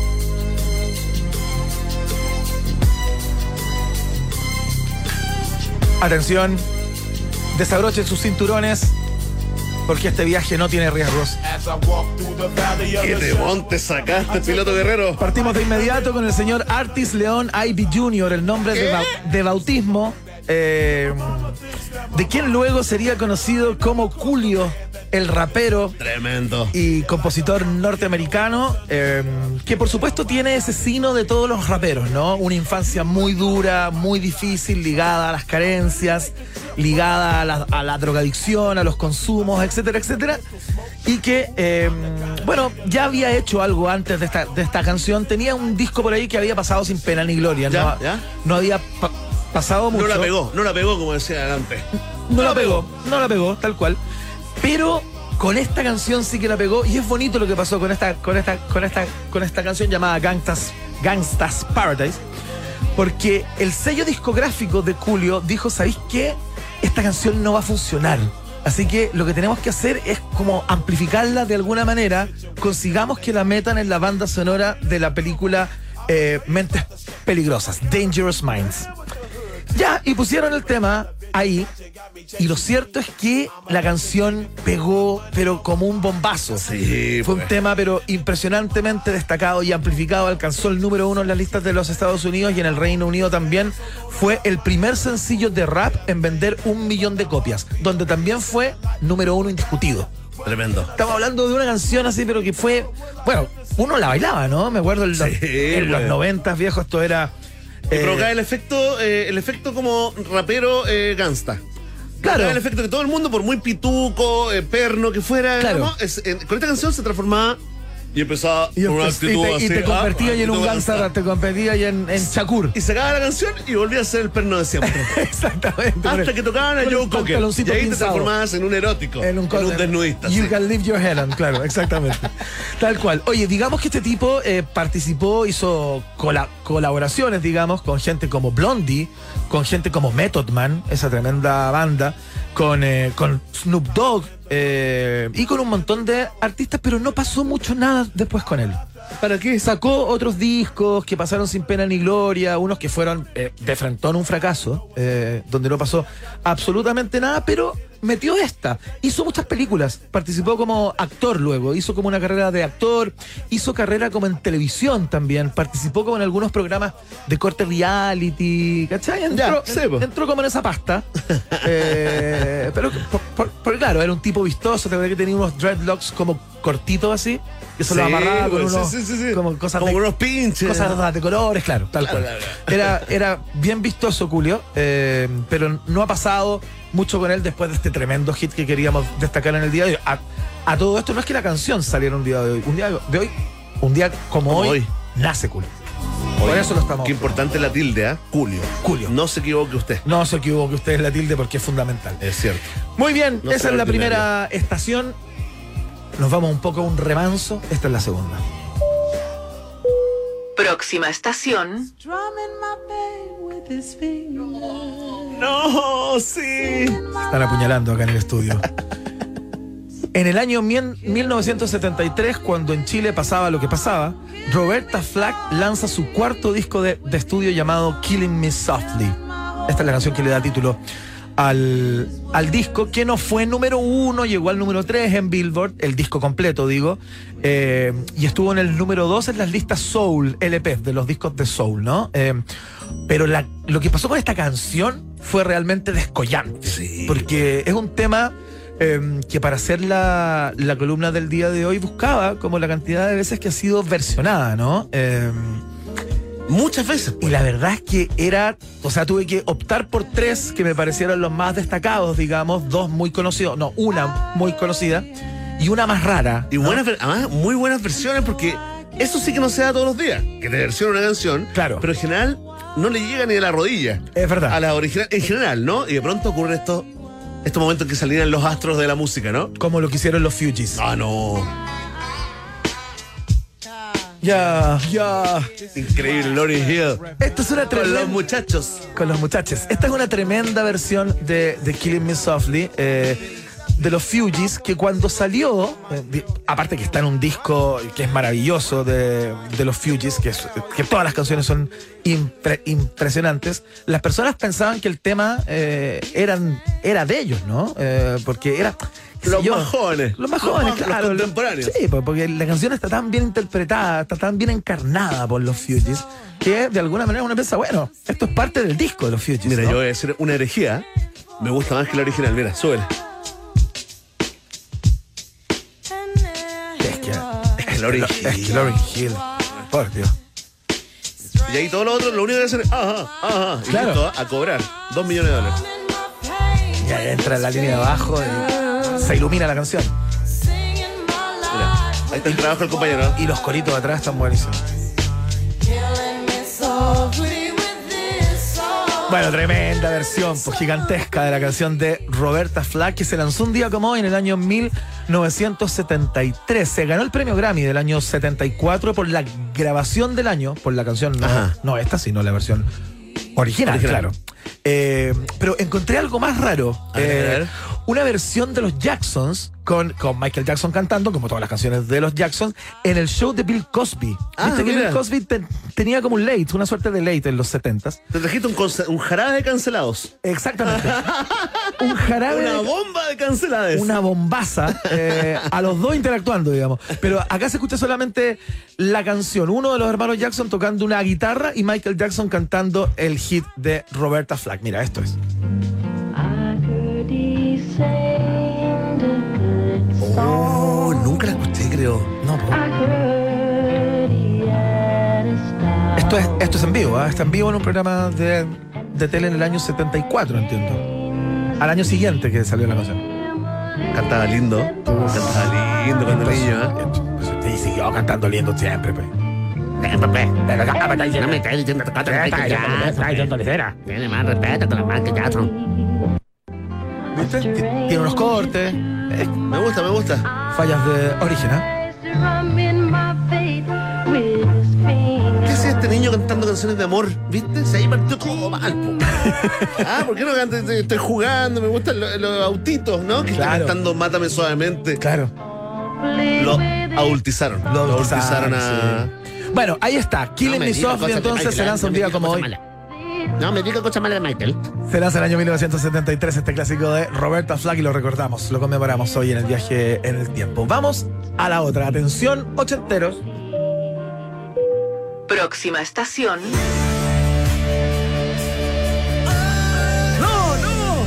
Atención, desabrochen sus cinturones porque este viaje no tiene riesgos. ¿Qué te montes sacaste, piloto guerrero? Partimos de inmediato con el señor Artis León Ivy Jr., el nombre de bautismo, eh, de quien luego sería conocido como Julio, el rapero Tremendo. y compositor norteamericano, eh, que por supuesto tiene ese sino de todos los raperos, ¿no? Una infancia muy dura, muy difícil, ligada a las carencias, ligada a la, a la drogadicción, a los consumos, etcétera, etcétera. Y que, eh, bueno, ya había hecho algo antes de esta, de esta canción. Tenía un disco por ahí que había pasado sin pena ni gloria. Ya, no, ya. no había pa- pasado mucho. No la pegó, no la pegó como decía antes. No la pegó, no la pegó, tal cual. Pero con esta canción sí que la pegó y es bonito lo que pasó con esta, con esta, con esta, con esta canción llamada Gangstas, Gangstas Paradise. Porque el sello discográfico de Julio dijo, ¿sabéis qué? Esta canción no va a funcionar. Así que lo que tenemos que hacer es como amplificarla de alguna manera. Consigamos que la metan en la banda sonora de la película eh, Mentes Peligrosas, Dangerous Minds. Ya, y pusieron el tema ahí. Y lo cierto es que la canción pegó, pero como un bombazo. Sí, Fue un pues. tema, pero impresionantemente destacado y amplificado. Alcanzó el número uno en las listas de los Estados Unidos y en el Reino Unido también. Fue el primer sencillo de rap en vender un millón de copias, donde también fue número uno indiscutido. Tremendo. Estamos hablando de una canción así, pero que fue. Bueno, uno la bailaba, ¿no? Me acuerdo en los, Sí, en los pues. 90 viejo, esto era. Eh, provocaba el efecto, eh, el efecto como rapero eh, gangsta. Claro. Provocaba el efecto que todo el mundo, por muy pituco, eh, perno que fuera, Claro. es- en- con esta canción se transformaba y empezaba y, con una empe- y actitud te, y así, te ah, convertía y en un actitud gangsta. te convertía y en, en Shakur. Y sacaba la canción y volvía a ser el perno de siempre. <laughs> Exactamente. Hasta que tocaban a Joe Cocker. Y ahí te pinzado. transformabas en un erótico. En un, co- desnudista. You sí. can leave your head on, claro, exactamente. <laughs> Tal cual. Oye, digamos que este tipo eh, participó, hizo cola- colaboraciones, digamos, con gente como Blondie, con gente como Method Man, esa tremenda banda, con, eh, con Snoop Dogg eh, y con un montón de artistas, pero no pasó mucho nada después con él. ¿Para qué? Sacó otros discos que pasaron sin pena ni gloria, unos que fueron eh, de frentón un fracaso, eh, donde no pasó absolutamente nada, pero metió esta. Hizo muchas películas, participó como actor luego, hizo como una carrera de actor, hizo carrera como en televisión también, participó como en algunos programas de corte reality, ¿cachai? Entró, Ya, entró como en esa pasta. <laughs> Eh, pero, por, por- por- claro, era un tipo vistoso, te que tenía unos dreadlocks como cortitos así, que se lo amarraba con pues, unos, sí, sí, sí. como cosas Como de, unos pinches. cosas de colores, claro, tal cual. Era, era bien vistoso, Julio, eh, pero no ha pasado mucho con él después de este tremendo hit que queríamos destacar en el día de hoy. A, a todo esto no es que la canción saliera un día de hoy, un día de hoy, un día como, Como hoy, hoy. nace Julio. Por eso lo estamos. Qué importante la tilde, ¿ah? Julio. Julio. No se equivoque usted. No se equivoque usted en la tilde porque es fundamental. Es cierto. Muy bien, No esa es la primera estación. Nos vamos un poco a un remanso. Esta es la segunda. Próxima estación, No, sí. Están apuñalando acá en el estudio. En el año mien- 1973, cuando en Chile pasaba lo que pasaba, Roberta Flack lanza su cuarto disco de, de estudio llamado Killing Me Softly. Esta es la canción que le da título al, al disco, que no fue número uno, llegó al número tres en Billboard, el disco completo, digo, eh, y estuvo en el número dos en las listas Soul, LP, de los discos de Soul, ¿no? Eh, pero la- lo que pasó con esta canción fue realmente descollante. Sí. Porque es un tema eh, que para hacer la, la columna del día de hoy buscaba como la cantidad de veces que ha sido versionada, ¿no? Muchas veces. y la verdad es que era, o sea, tuve que optar por tres que me parecieron los más destacados, digamos, dos muy conocidos, no, una muy conocida y una más rara. Y buenas, además, muy buenas versiones porque eso sí que no se da todos los días. Que te versiona una canción. Claro. Pero en general no le llega ni a la rodilla. Es verdad. A la original, en general, ¿no? Y de pronto ocurren estos, estos momentos que salían los astros de la música, ¿no? Como lo que hicieron los Fugees. Ah, no. Ya, ya. Increíble, Lauryn Hill. Esto es una Con tremenda. los muchachos. con los muchachos. Esta es una tremenda versión de, de Killing Me Softly eh, de los Fugees que cuando salió, eh, aparte que está en un disco que es maravilloso de, de los Fugees, que, es- que todas las canciones son impre- impresionantes, las personas pensaban que el tema eh, eran, era de ellos, ¿no? Porque era... Los yo, más jóvenes. Los más Los jóvenes, más- los claro. contemporáneos. Sí, pues, porque la canción está tan bien interpretada, está tan bien encarnada por los Fugees, que de alguna manera uno piensa, bueno, esto es parte del disco de los Fugees. Mira, ¿no? yo voy a decir una herejía. Me gusta más que la original. Mira, súbele. Es que, Es que Lauryn es que Hill. Lauryn Hill, por Dios. Y ahí todo lo otro, lo único que hacen es, ajá, ajá. Y Claro. listo, a cobrar. Dos millones de dólares. Ya entra en la línea de abajo y se ilumina la canción. Mira, ahí está el trabajo del compañero. Y los coritos de atrás están buenísimos. Bueno, tremenda versión, pues gigantesca de la canción de Roberta Flack, que se lanzó un día como hoy en el año 1973. Se ganó el premio Grammy del año 74 por la grabación del año, por la canción, no, Ajá. no esta, sino la versión original, Original. claro. Eh, pero encontré algo más raro. A ver, Eh, a ver. Una versión de los Jacksons con, con Michael Jackson cantando, como todas las canciones de los Jacksons, en el show de Bill Cosby. Ah, Viste que. Bill Cosby te- tenía como un late, una suerte de late en los 70s. Te trajiste un, jarabe de cancelados. Exactamente. <laughs> un jarabe. Una de- bomba de cancelados. una bombaza eh, a los dos interactuando, digamos. Pero acá se escucha solamente la canción, uno de los hermanos Jackson tocando una guitarra y Michael Jackson cantando el hit de Roberta Flack. Mira, esto es. Oh, nunca la escuché, creo. No, po. Esto es, esto es en vivo, ¿ah? está en vivo en un programa de, de tele en el año 74, entiendo. Al año siguiente que salió la canción. Cantaba lindo. Cantaba lindo cuando niño, ¿eh? Y siguió cantando lindo siempre, pues. No me estás diciendo que Tiene más respeto con la Michael Jackson. Tiene unos cortes, eh, Me gusta, me gusta. fallas de origen, ¿ah? ¿Qué hacía este niño cantando canciones de amor? ¿Viste? Se ahí partió todo mal, po. <laughs> Ah, ¿por qué no canta? Estoy jugando, me gustan los, los autitos, ¿no? Que Claro. está cantando Mátame suavemente. Claro. Lo adultizaron. Lo adultizaron a. Bueno, ahí está. Killing No me Softly entonces se lanza un día como hoy. malas. No me diga cosas malas de Michael. Se lanza el año 1973 este clásico de Roberta Flack y lo recordamos, lo conmemoramos hoy en el viaje en el tiempo. Vamos a la otra. Atención, ochenteros. Próxima estación. ¡No, no!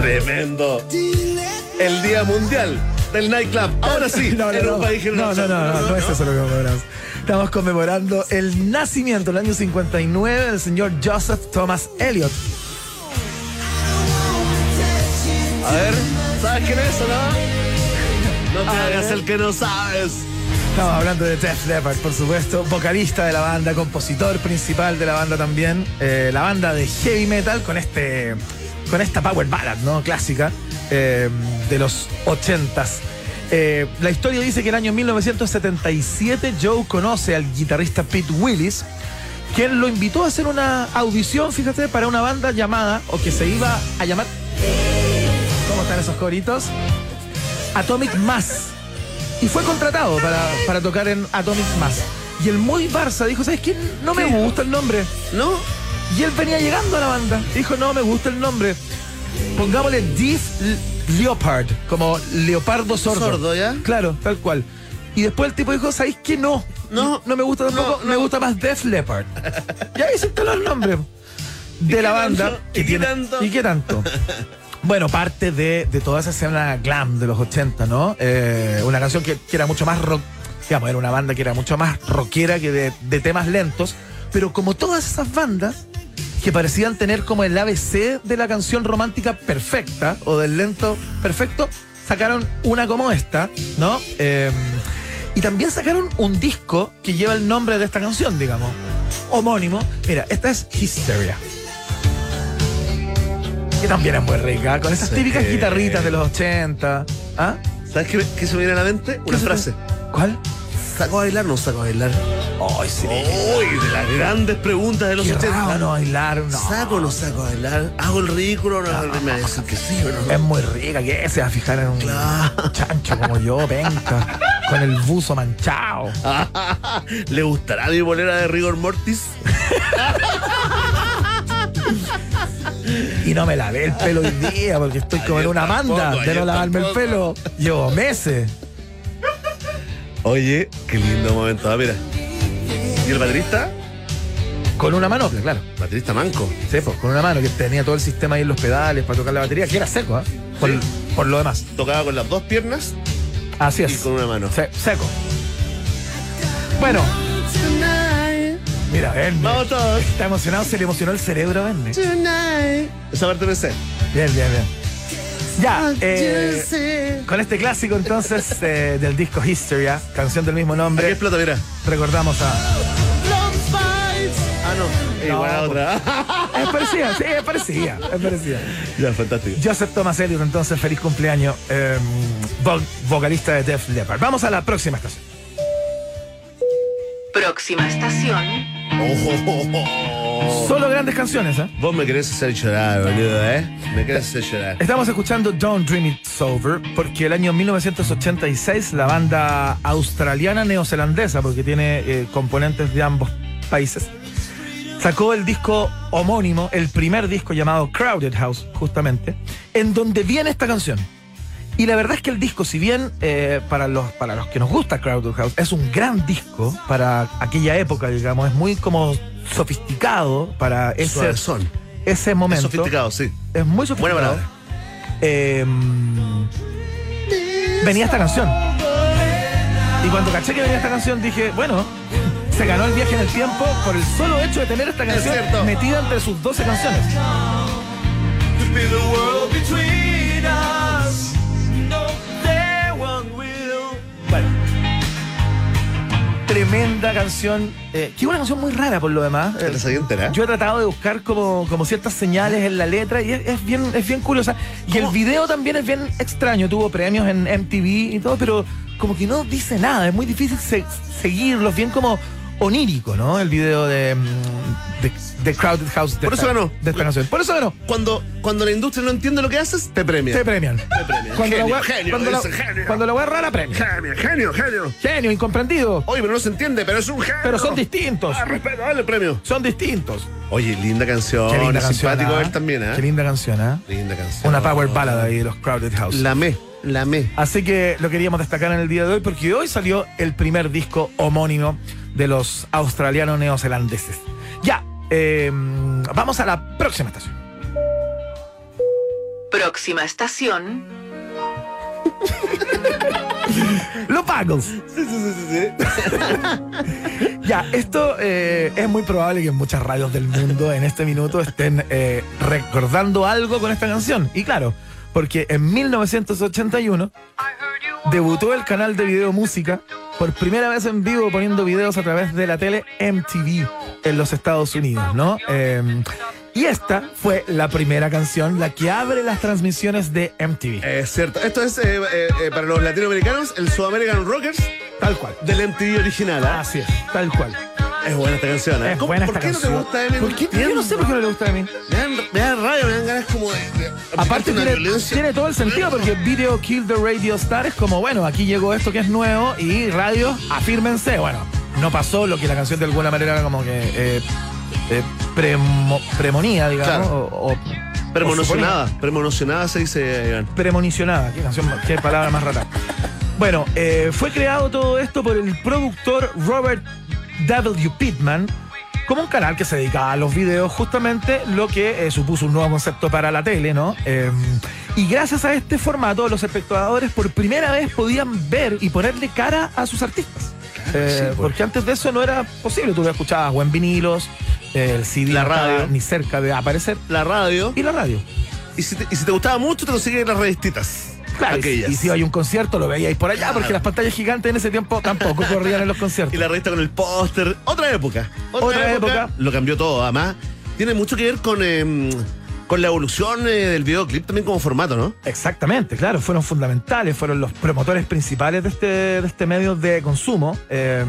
Tremendo. El Día Mundial del Nightclub. Ahora sí, <laughs> No, no, en no. no, no, no, no, no, es eso lo que conmemoramos. Estamos conmemorando el nacimiento, el año 59, del señor Joseph Thomas Elliot. A ver, ¿sabes quién es o no? No te hagas el que no sabes. Estamos hablando de Def Leppard, por supuesto, vocalista de la banda, compositor principal de la banda también, eh, la banda de heavy metal con este, con esta power ballad, ¿no? Clásica eh, de los ochentas. Eh, la historia dice que en el año 1977 Joe conoce al guitarrista Pete Willis, quien lo invitó a hacer una audición, fíjate, para una banda llamada, o que se iba a llamar, ¿cómo están esos coritos? Atomic Mass. Y fue contratado para, para tocar en Atomic Mass. Y el muy Barça dijo, ¿sabes qué? No me ¿Qué? gusta el nombre. ¿No? Y él venía llegando a la banda. Dijo, no me gusta el nombre. Pongámosle L- Leopard, como leopardo sordo. Sordo, ¿ya? Claro, tal cual. Y después el tipo dijo, ¿sabéis qué? No. No. No me gusta tampoco, No, me gusta más Def Leppard. y ahí se instaló el nombre de la banda. tanto? ¿Y qué tanto? ¿Y qué tanto? Bueno, parte de, de toda esa escena glam de los 80, ¿no? Eh, una canción que, que era mucho más rock, digamos, era una banda que era mucho más rockera que de, de temas lentos, pero como todas esas bandas que parecían tener como el ABC de la canción romántica perfecta o del lento perfecto, sacaron una como esta, ¿no? Eh, y también sacaron un disco que lleva el nombre de esta canción, digamos, homónimo. Mira, esta es Hysteria. Que también es muy rica, con esas típicas guitarritas de los 80. ¿Ah? ¿Sabes qué, qué se me viene a la mente? Una ¿Qué se te- frase. ¿Cuál? ¿Saco a bailar o no saco a bailar? Ay, sí. Uy, de las grandes preguntas de los Qué 80. raro no bailar, no. ¿Saco o no saco a bailar? ¿Hago el ridículo o no? Me a decir que sí o no. Es muy rica, que se va a fijar en un Claro. chancho como yo, penca, con el buzo manchado. <laughs> ¿Le gustará mi bolera de rigor mortis? <laughs> Y no me lavé el pelo hoy día porque estoy como en una manda de no lavarme el pelo. Llevo meses. Oye, qué lindo momento. Ah, mira. ¿Y el baterista? Con una manopla, claro. Baterista manco. Sí, pues, con una mano que tenía todo el sistema ahí en los pedales para tocar la batería, que era seco, ¿ah? Por, Sí. por lo demás. Tocaba con las dos piernas Así y es. con una mano. Se- seco. Bueno, mira, Verne. Vamos todos. Está emocionado, se le emocionó el cerebro a Verne. Esa parte me sé. Bien, bien, bien. Ya, eh, con este clásico entonces eh, del disco Hysteria, canción del mismo nombre, explota, mira. recordamos a... Ah, no. No, Igual a otra. <laughs> Es parecida, sí, es parecida, es parecida. ya, fantástico. Joseph Thomas Elliot, entonces, feliz cumpleaños, eh, vo- vocalista de Def Leppard. Vamos a la próxima estación. Próxima estación. Oh, Oh. Solo grandes canciones, ¿eh? Vos me querés hacer llorar, boludo, ¿eh? Me querés hacer llorar. Estamos escuchando Don't Dream It's Over porque el año 1986 la banda australiana neozelandesa, porque tiene eh, componentes de ambos países, sacó el disco homónimo, el primer disco llamado Crowded House, justamente, en donde viene esta canción. Y la verdad es que el disco, si bien eh, para, los, para los que nos gusta Crowded House, es un gran disco para aquella época, digamos, es muy como sofisticado para ese, ese Es momento. sofisticado, sí. Es muy Buena sofisticado. palabra. Eh, venía esta canción. Y cuando caché que venía esta canción dije, bueno, se ganó el viaje en el tiempo por el solo hecho de tener esta canción metida entre sus 12 canciones. Tremenda canción. eh, que es una canción muy rara por lo demás. ¿Te Eh, entera? yo he tratado de buscar como, como ciertas señales en la letra y es, es bien, es bien curiosa. Y el video también es bien extraño. Tuvo premios en MTV y todo, pero como que no dice nada. Es muy difícil se- seguirlo. Es bien como onírico, ¿no? El video de, mm, de, de Crowded House. de Por eso esta- ganó. De esta canción. Por eso ganó. Cuando, cuando la industria no entiende lo que haces, te premia. Te premian. Te premia. Cuando la Genio, wea- genio, cuando la- genio. cuando la es rara, premia. Genio, genio, genio. Genio, incomprendido. Oye, pero no se entiende, pero es un genio. Pero son distintos. Ah, respeto, dale el premio. Son distintos. Oye, linda canción. Qué linda es canción. simpático ¿ah? ver también, ¿eh? Qué linda canción, ¿ah? Linda canción. Una power ballad ahí de los Crowded House. La me, la me. Así que lo queríamos destacar en el día de hoy porque hoy salió el primer disco homónimo de los australianos neozelandeses. Ya, eh, vamos a la próxima estación. Próxima estación. <laughs> Los Buggles. <laughs> ya, esto eh, es muy probable que muchas radios del mundo en este minuto estén eh, recordando algo con esta canción. Y claro, porque en 1981 debutó el canal de video música por primera vez en vivo poniendo videos a través de la tele MTV en los Estados Unidos, ¿no? Eh, y esta fue la primera canción, la que abre las transmisiones de MTV. Es cierto. Esto es eh, eh, eh, para los latinoamericanos, el Sudamerican Rockers Tal cual. del MTV original. ¿ah? Así es, tal cual. Es buena esta canción, ¿eh? Es ¿Cómo- buena ¿Por esta qué canción. no te gusta Eminem? ¿Por qué? Yo no sé por qué no le gusta a mí. Me dan, me dan rabia, me dan ganas como de. de Aparte una tiene, violencia. tiene todo el sentido porque Video Kill the Radio Star es como, bueno, aquí llegó esto que es nuevo y radio, afírmense. Bueno, no pasó lo que la canción de alguna manera era como que eh, eh, premo- premonía, digamos. Claro. O, o- Premonicionada. Premonicionada se dice, Iván. premonicionada. Qué canción, qué palabra más rara. Bueno, eh, fue creado todo esto por el productor Robert W. Pittman como un canal que se dedicaba a los videos, justamente lo que eh, supuso un nuevo concepto para la tele, ¿no? Eh, y gracias a este formato, los espectadores por primera vez podían ver y ponerle cara a sus artistas. Eh, sí, pues. porque antes de eso no era posible. Tú escuchabas o en vinilos, eh, el CD La radio. ni cerca de aparecer, La radio. y la radio. Y si te, y si te gustaba mucho, te consigues las revistitas. Claro, y- aquellas. y si hay un concierto lo veíais por allá, porque las pantallas gigantes en ese tiempo tampoco <laughs> corrían en los conciertos. Y la revista con el póster. Otra época. Otra época. Lo cambió todo. Además, tiene mucho que ver con, em, con la evolución eh, del videoclip también como formato, ¿no? Exactamente, claro, fueron fundamentales, fueron los promotores principales de este, de este medio de consumo. eh,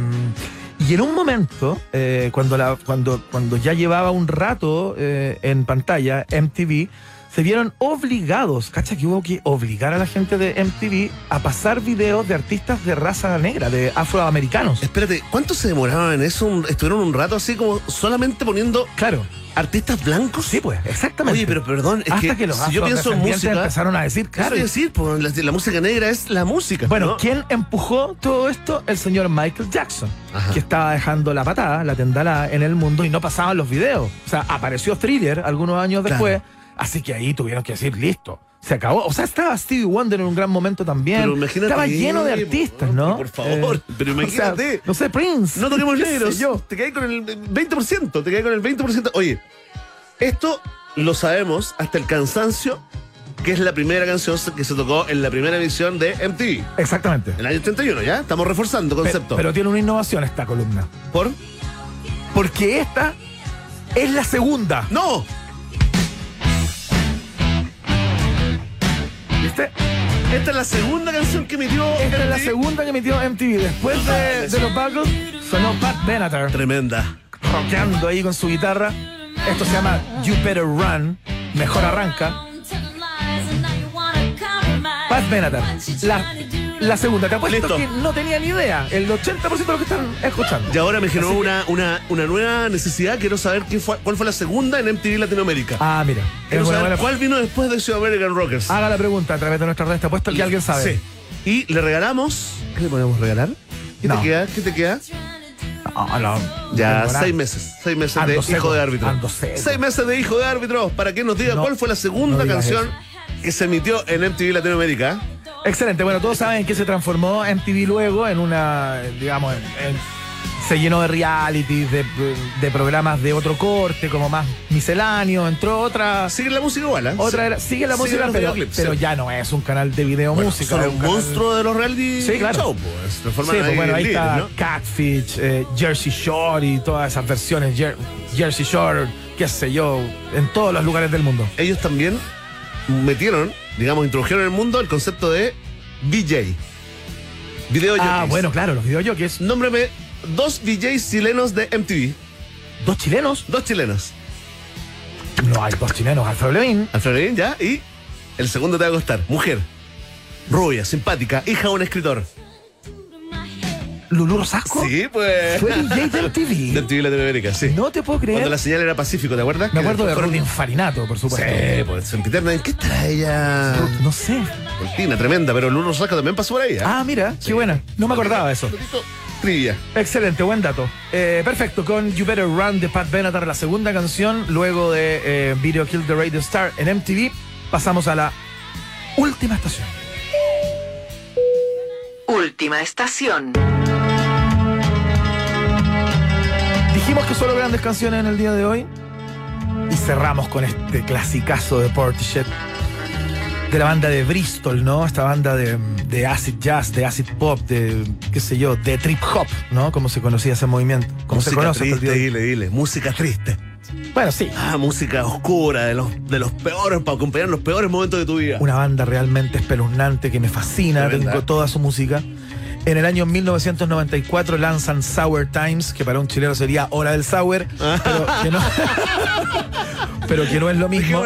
y en un momento, eh, cuando, la, cuando, cuando ya llevaba un rato eh, en pantalla MTV, se vieron obligados, cacha que hubo que obligar a la gente de MTV a pasar videos de artistas de raza negra, de afroamericanos. Espérate, ¿cuánto se demoraban en eso? ¿Estuvieron un rato así como solamente poniendo Claro, artistas blancos? sí, pues, exactamente. Oye, pero perdón, es Hasta que, que, los si yo pienso en música, empezaron a decir, claro, decir, pues, la, la música negra es la música. Bueno, ¿no? ¿quién empujó todo esto? El señor Michael Jackson, Ajá. que estaba dejando la patada, la tendala en el mundo y no pasaban los videos. O sea, apareció Thriller algunos años Claro. después, así que ahí tuvieron que decir, listo, se acabó. O sea, estaba Stevie Wonder en un gran momento también. Pero imagínate, estaba lleno de artistas, ¿no? por favor, pero o sea, imagínate. no sé, Prince. No toquemos <laughs> negros. yo. Te caí con el 20%. Te caí con el 20%. Oye, esto lo sabemos hasta el cansancio, que es la primera canción que se tocó en la primera edición de MTV. Exactamente. En el año 31, ¿ya? Estamos reforzando concepto. Pero, tiene una innovación esta columna. ¿Por? Porque esta es la segunda. ¡No! ¿Viste? Esta es la segunda canción que emitió Esta es la MTV. segunda que emitió MTV. Después de, de los Buggles, sonó Pat Benatar. Tremenda. rockeando ahí con su guitarra. Esto se llama You Better Run, Mejor Arranca. Pat Benatar. La, la segunda, te apuesto Listo. que no tenía ni idea. El 80% de lo que están escuchando. Y ahora me generó Así que- una, una, una nueva necesidad. Quiero saber qué fue, cuál fue la segunda en MTV Latinoamérica. Ah, mira. Quiero saber buena- cuál vino después de Ciudad American Rockers. Haga la pregunta a través de nuestra red. Te apuesto que alguien sabe. Sí. Y le regalamos. ¿Qué le podemos regalar? ¿Qué No. te queda? ¿Qué te queda? No, no, Ya, seis meses. Seis meses Ando de seco, hijo de árbitro. Seis meses de hijo de árbitro para que nos diga cuál fue la segunda canción que se emitió en MTV Latinoamérica. Excelente. Bueno, todos saben que se transformó MTV luego en una, digamos, en- en- se llenó de realities, de, de programas de otro corte, como más misceláneo. Entró otra. Sigue la música igual, ¿eh? Otra era, sigue la Sigue música, los pero, videoclips, pero sí. ya no es un canal de video Bueno, música. son un canal- monstruo de los reality Sí, claro. show, pues. Se Sí, pues bueno, en ahí está ¿no? Catfish, eh, Jersey Shore y todas esas versiones, Jer- Jersey Shore, qué sé yo, en todos los lugares del mundo. Ellos también metieron, digamos, introdujeron en el mundo el concepto de VJ. Video Ah, jockeys. bueno, claro, los videojockeys. Nómbrame dos DJs chilenos de MTV. ¿Dos chilenos? Dos chilenos. No hay dos chilenos, Alfredo Levin. Alfredo Levin, ya. Y el segundo te va a costar. Mujer. Rubia, simpática, hija de un escritor. Lulú Rosasco. Sí, pues. Fue DJ <laughs> de De MTV. MTV Latinoamérica, sí. No te puedo creer. Cuando la señal era Pacífico, ¿te acuerdas? Me acuerdo de Ruth Infarinato, por supuesto. Sí, pues. ¿En qué estará ella? No sé. Argentina, tremenda, pero Lulu Rosasco también pasó por ahí. ¿eh? Ah, mira, qué buena. No me acordaba de eso. Trivia. Excelente, buen dato. Eh, perfecto, con You Better Run de Pat Benatar, la segunda canción, luego de eh, Video Kill the Radio Star en MTV, pasamos a la última estación. Última estación. Dijimos que solo grandes canciones en el día de hoy y cerramos con este clasicazo de Portishead de la banda de Bristol, ¿no? Esta banda de, de acid jazz, de acid pop, de qué sé yo, de trip hop, ¿no? Como se conocía ese movimiento. Como se música conoce hasta el triste, dile, dile. Música triste. Bueno, sí. Ah, música oscura, de los, de los peores, para acompañar los peores momentos de tu vida. Una banda realmente espeluznante que me fascina, tengo toda su música. En el año 1994 lanzan Sour Times, que para un chileno sería Hora del Sour, pero <laughs> que no, <laughs> pero que no es lo mismo. <laughs>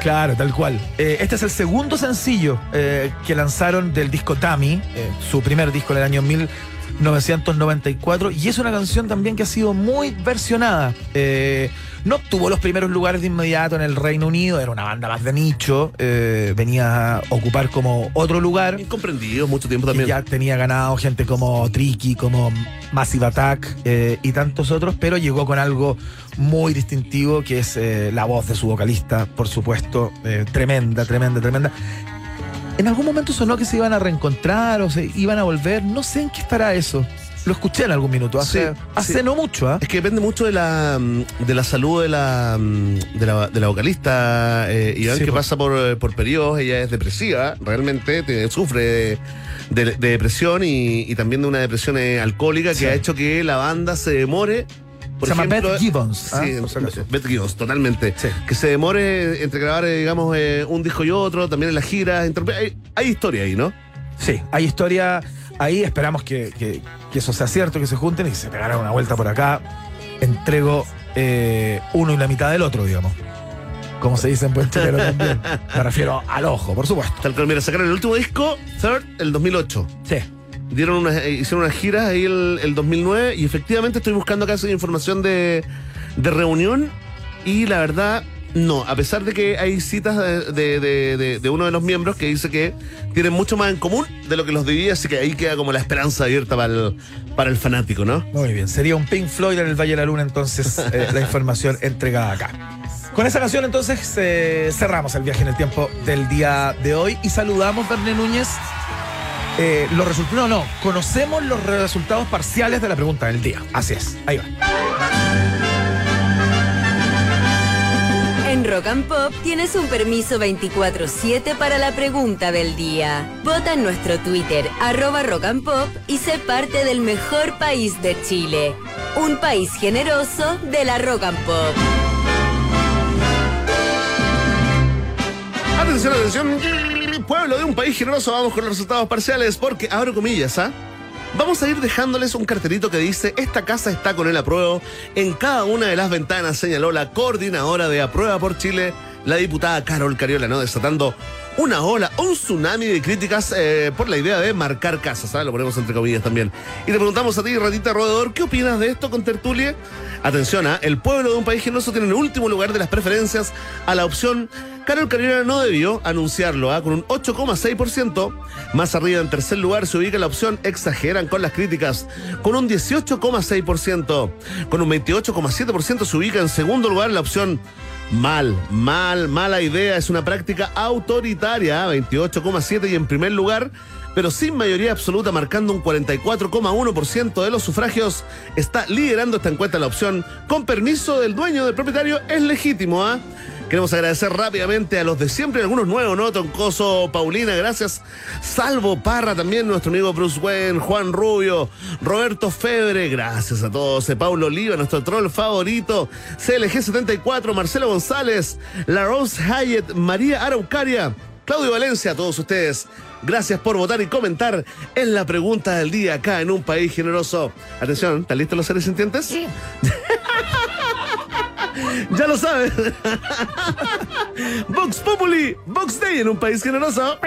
Claro, tal cual. Eh, este es el segundo sencillo eh, que lanzaron del disco Tammy, eh, su primer disco en el año 1994, y es una canción también que ha sido muy versionada. Eh, no obtuvo los primeros lugares de inmediato en el Reino Unido, era una banda más de nicho, eh, venía a ocupar como otro lugar. Incomprendidos mucho tiempo también. ya tenía ganado gente como Tricky, como Massive Attack eh, y tantos otros, pero llegó con algo muy distintivo que es la voz de su vocalista, por supuesto, tremenda, tremenda, tremenda. En algún momento sonó que se iban a reencontrar o se iban a volver, no sé en qué estará eso. Lo escuché en algún minuto, hace, Sí, hace sí. no mucho, ¿ah? Es que depende mucho de la mm, de la salud de la mm, de la, de la vocalista eh, Iván, Sí, que po. pasa por, eh, por periodos, ella es depresiva, realmente te- sufre de, de- de depresión y, y también de una depresión eh, alcohólica que ha hecho que la banda se demore. Por Se llama Beth Gibbons, ¿ah? Sí. Beth Gibbons, totalmente. Sí. Que se demore entre grabar, eh, digamos, eh, un disco y otro, también en las giras. Hay, hay historia ahí, ¿no? Sí, hay historia ahí, esperamos que, que- que eso sea cierto, que se junten y se pegaran una vuelta por acá. Entrego eh, uno y la mitad del otro, digamos. Como se dice en buen también. <laughs> Me refiero al ojo, por supuesto. Tal cual, mira, sacaron el último disco, Third, el 2008. Sí. Dieron eh, hicieron unas giras ahí el, el 2009 y efectivamente estoy buscando acá información de, de reunión y la verdad no, a pesar de que hay citas de, de- de- de- uno de los miembros que dice que tienen mucho más en común de lo que los dividía, así que ahí queda como la esperanza abierta para el, para el fanático, ¿no? Muy bien, sería un Pink Floyd en el Valle de la Luna, entonces, <laughs> eh, la información entregada acá. Con esa canción, entonces, eh, cerramos el viaje en el tiempo del día de hoy y saludamos, Berné Núñez. Eh, los resultados, no, no, conocemos los resultados parciales de la pregunta del día. Así es, ahí va. En Rock and Pop tienes un permiso 24-7 para la pregunta del día. Vota en nuestro Twitter, arroba Rock and Pop, y sé parte del mejor país de Chile. Un país generoso de la Rock and Pop. Atención, atención, pueblo de un país generoso, vamos con los resultados parciales porque, abro comillas, ¿ah? Vamos a ir dejándoles un cartelito que dice, esta casa está con el apruebo. En cada una de las ventanas señaló la coordinadora de Aprueba por Chile, la diputada Carol Cariola, ¿no? Desatando una ola, un tsunami de críticas eh, por la idea de marcar casas. Lo ponemos entre comillas también. Y te preguntamos a ti, Ratita Rodedor, ¿qué opinas de esto con Tertulie? Atención, ¿ah? el pueblo de un país generoso tiene en el último lugar de las preferencias a la opción Carol Cariola no debió anunciarlo, ¿ah? con un 8,6%. Más arriba, en tercer lugar, se ubica la opción Exageran con las críticas, con un 18,6%. Con un 28,7% se ubica en segundo lugar la opción Mal, mal, mala idea. Es una práctica autoritaria, 28,7 y en primer lugar, pero sin mayoría absoluta, marcando un 44,1% de los sufragios, está liderando esta encuesta la opción con permiso del dueño, del propietario, es legítimo, ¿ah? Queremos agradecer rápidamente a los de siempre, algunos nuevos, ¿no? Toncoso, Paulina, gracias. Salvo Parra también, nuestro amigo Bruce Wayne, Juan Rubio, Roberto Febre, gracias a todos. Eh, Paulo Oliva, nuestro troll favorito. CLG74, Marcelo González, La Rose Hyatt, María Araucaria, Claudio Valencia, a todos ustedes. Gracias por votar y comentar en la pregunta del día acá en un país generoso. Atención, ¿están listos los seres sintientes? Sí. <laughs> <laughs> ya lo sabes. <laughs> Vox Populi, Vox Day en un país generoso.